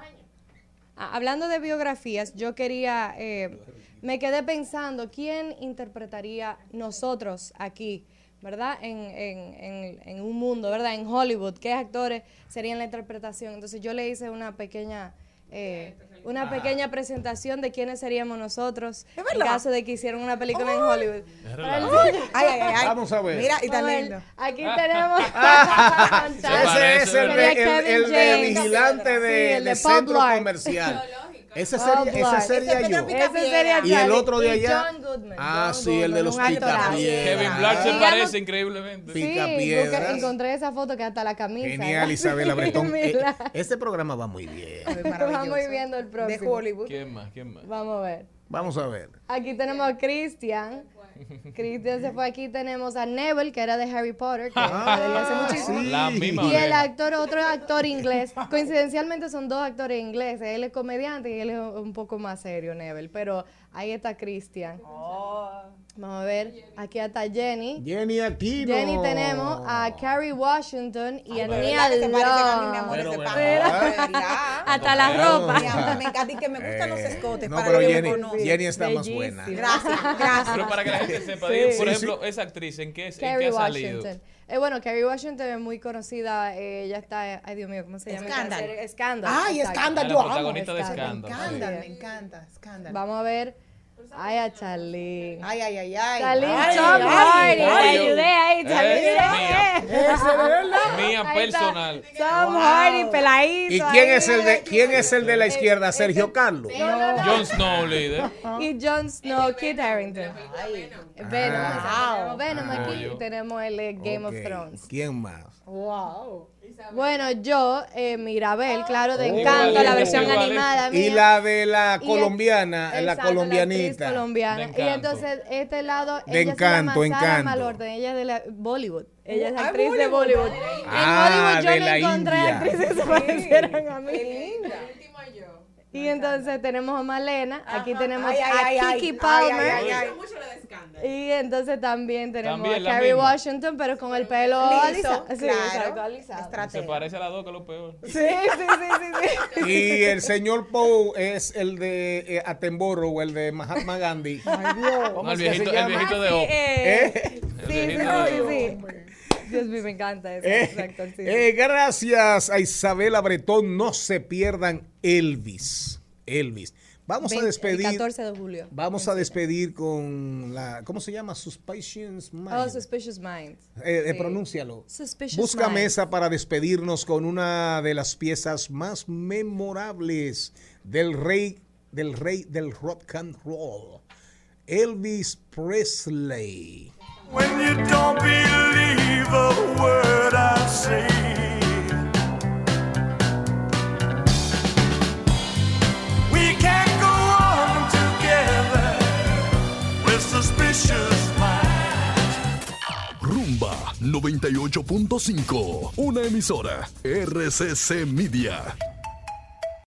hablando de biografías, yo quería, eh, me quedé pensando, ¿quién interpretaría nosotros aquí, verdad? En, en- en- en un mundo, ¿verdad? En Hollywood, ¿qué actores serían la interpretación? Entonces yo le hice una pequeña... eh, una pequeña presentación de quiénes seríamos nosotros en caso de que hicieran una película en Hollywood. Para el- Ay, ay, ay, ay. Vamos a ver. Mira, y tan lindo. Aquí tenemos. Ese es el, de, Sería el- Kevin el de James. vigilante de, Sí, el de de centro comercial. Ese Pop sería, ese sería yo. Ese sería Y el otro de allá. John Goodman. Ah, sí, el de los picapiedras. Kevin Black se parece increíblemente. Sí, Picapiedras. encontré esa foto que hasta la camisa. Genial, Isabela Bretón. Eh, este programa va muy bien. Vamos viendo el próximo. De Hollywood. ¿Quién más? ¿Quién más? Vamos a ver. Vamos a ver. Aquí tenemos a Christian. Christian se fue. Aquí tenemos a Neville, que era de Harry Potter, que Ah, hace muchísimo. sí. La misma Y el actor, otro actor inglés. Coincidencialmente son dos actores ingleses. Él es comediante y él es un poco más serio, Neville. Pero ahí está Christian. Vamos a ver. Aquí está Jenny. Jenny Aquino. Jenny tenemos a Carrie Washington y a Nia. Hasta la ropa. Mi amor, me encanta y que me gustan los escotes. Eh, No, para pero Jenny, me conozca. Jenny está más buena. Gracias, gracias. Pero para que la gente sepa, por Sí, ejemplo, esa actriz, ¿en qué, en qué Carrie ha salido? Eh, bueno, Carrie Washington es muy conocida. eh, ella está, ay Dios mío, ¿cómo se llama? serie? Scandal. Ay. Scandal, Ah, yo amo. protagonista de Scandal. Scandal. Scandal, Sí. me encanta. Scandal. Vamos a ver. Ay, a Charlene. Ay, ay, ay, ay. Charlene Ay, Tom Hardy. ayudé ahí, Eh, mía. Mía personal. Tom Hardy, peladito. ¿Y quién ahí. es el de quién es el de la izquierda? Sergio Carlos. Jon Snow, líder. Y Jon Snow, Kit Harington. Venom. Ah. Venom aquí tenemos el Game of Thrones. ¿Quién más? Wow. Bueno, yo, eh, Mirabel, claro, de Oh, Encanto, la versión vale. animada. Y la de la Y el- colombiana, la Exacto, colombianita. colombiana. De Y Encanto. entonces, este lado, De ella Encanto, se llama Sara Encanto. Ella es de la Bollywood. Ella es Ah, actriz de Bollywood. Bollywood. Ah, en Hollywood yo de no la encontré India. actrices que se parecieran a mí. Qué linda. Y entonces tenemos a Malena, aquí tenemos Ay, ay, a ay, Kiki ay, Palmer. ay, ay, ay. Y entonces también tenemos También a misma. Washington, pero con el pelo Liso, alisado. Sí, claro. alisado. Se parece a la dos, que es lo peor. Sí, sí, sí, sí, sí. Y el señor Poe es el de eh, Attenborough, el de Mahatma Gandhi. ¿Cómo No, el viejito, el llama? viejito de Sí, Op. eh, ¿Eh? Sí, sí, sí. Dios mío, me encanta eso. Eh, Exacto, sí. eh, gracias a Isabela Bretón. No se pierdan Elvis. Elvis. Vamos a despedir. El 14 de julio. Vamos a despedir con la. ¿Cómo se llama? Suspicious Mind. Oh, Suspicious Minds. Eh, eh, Sí. pronúncialo. Suspicious Busca mesa para despedirnos con una de las piezas más memorables del rey del rey del rock and roll, Elvis Presley. When you don't believe a word I say. We can't go on together with suspicious minds. Rumba 98.5, una emisora RCC Media.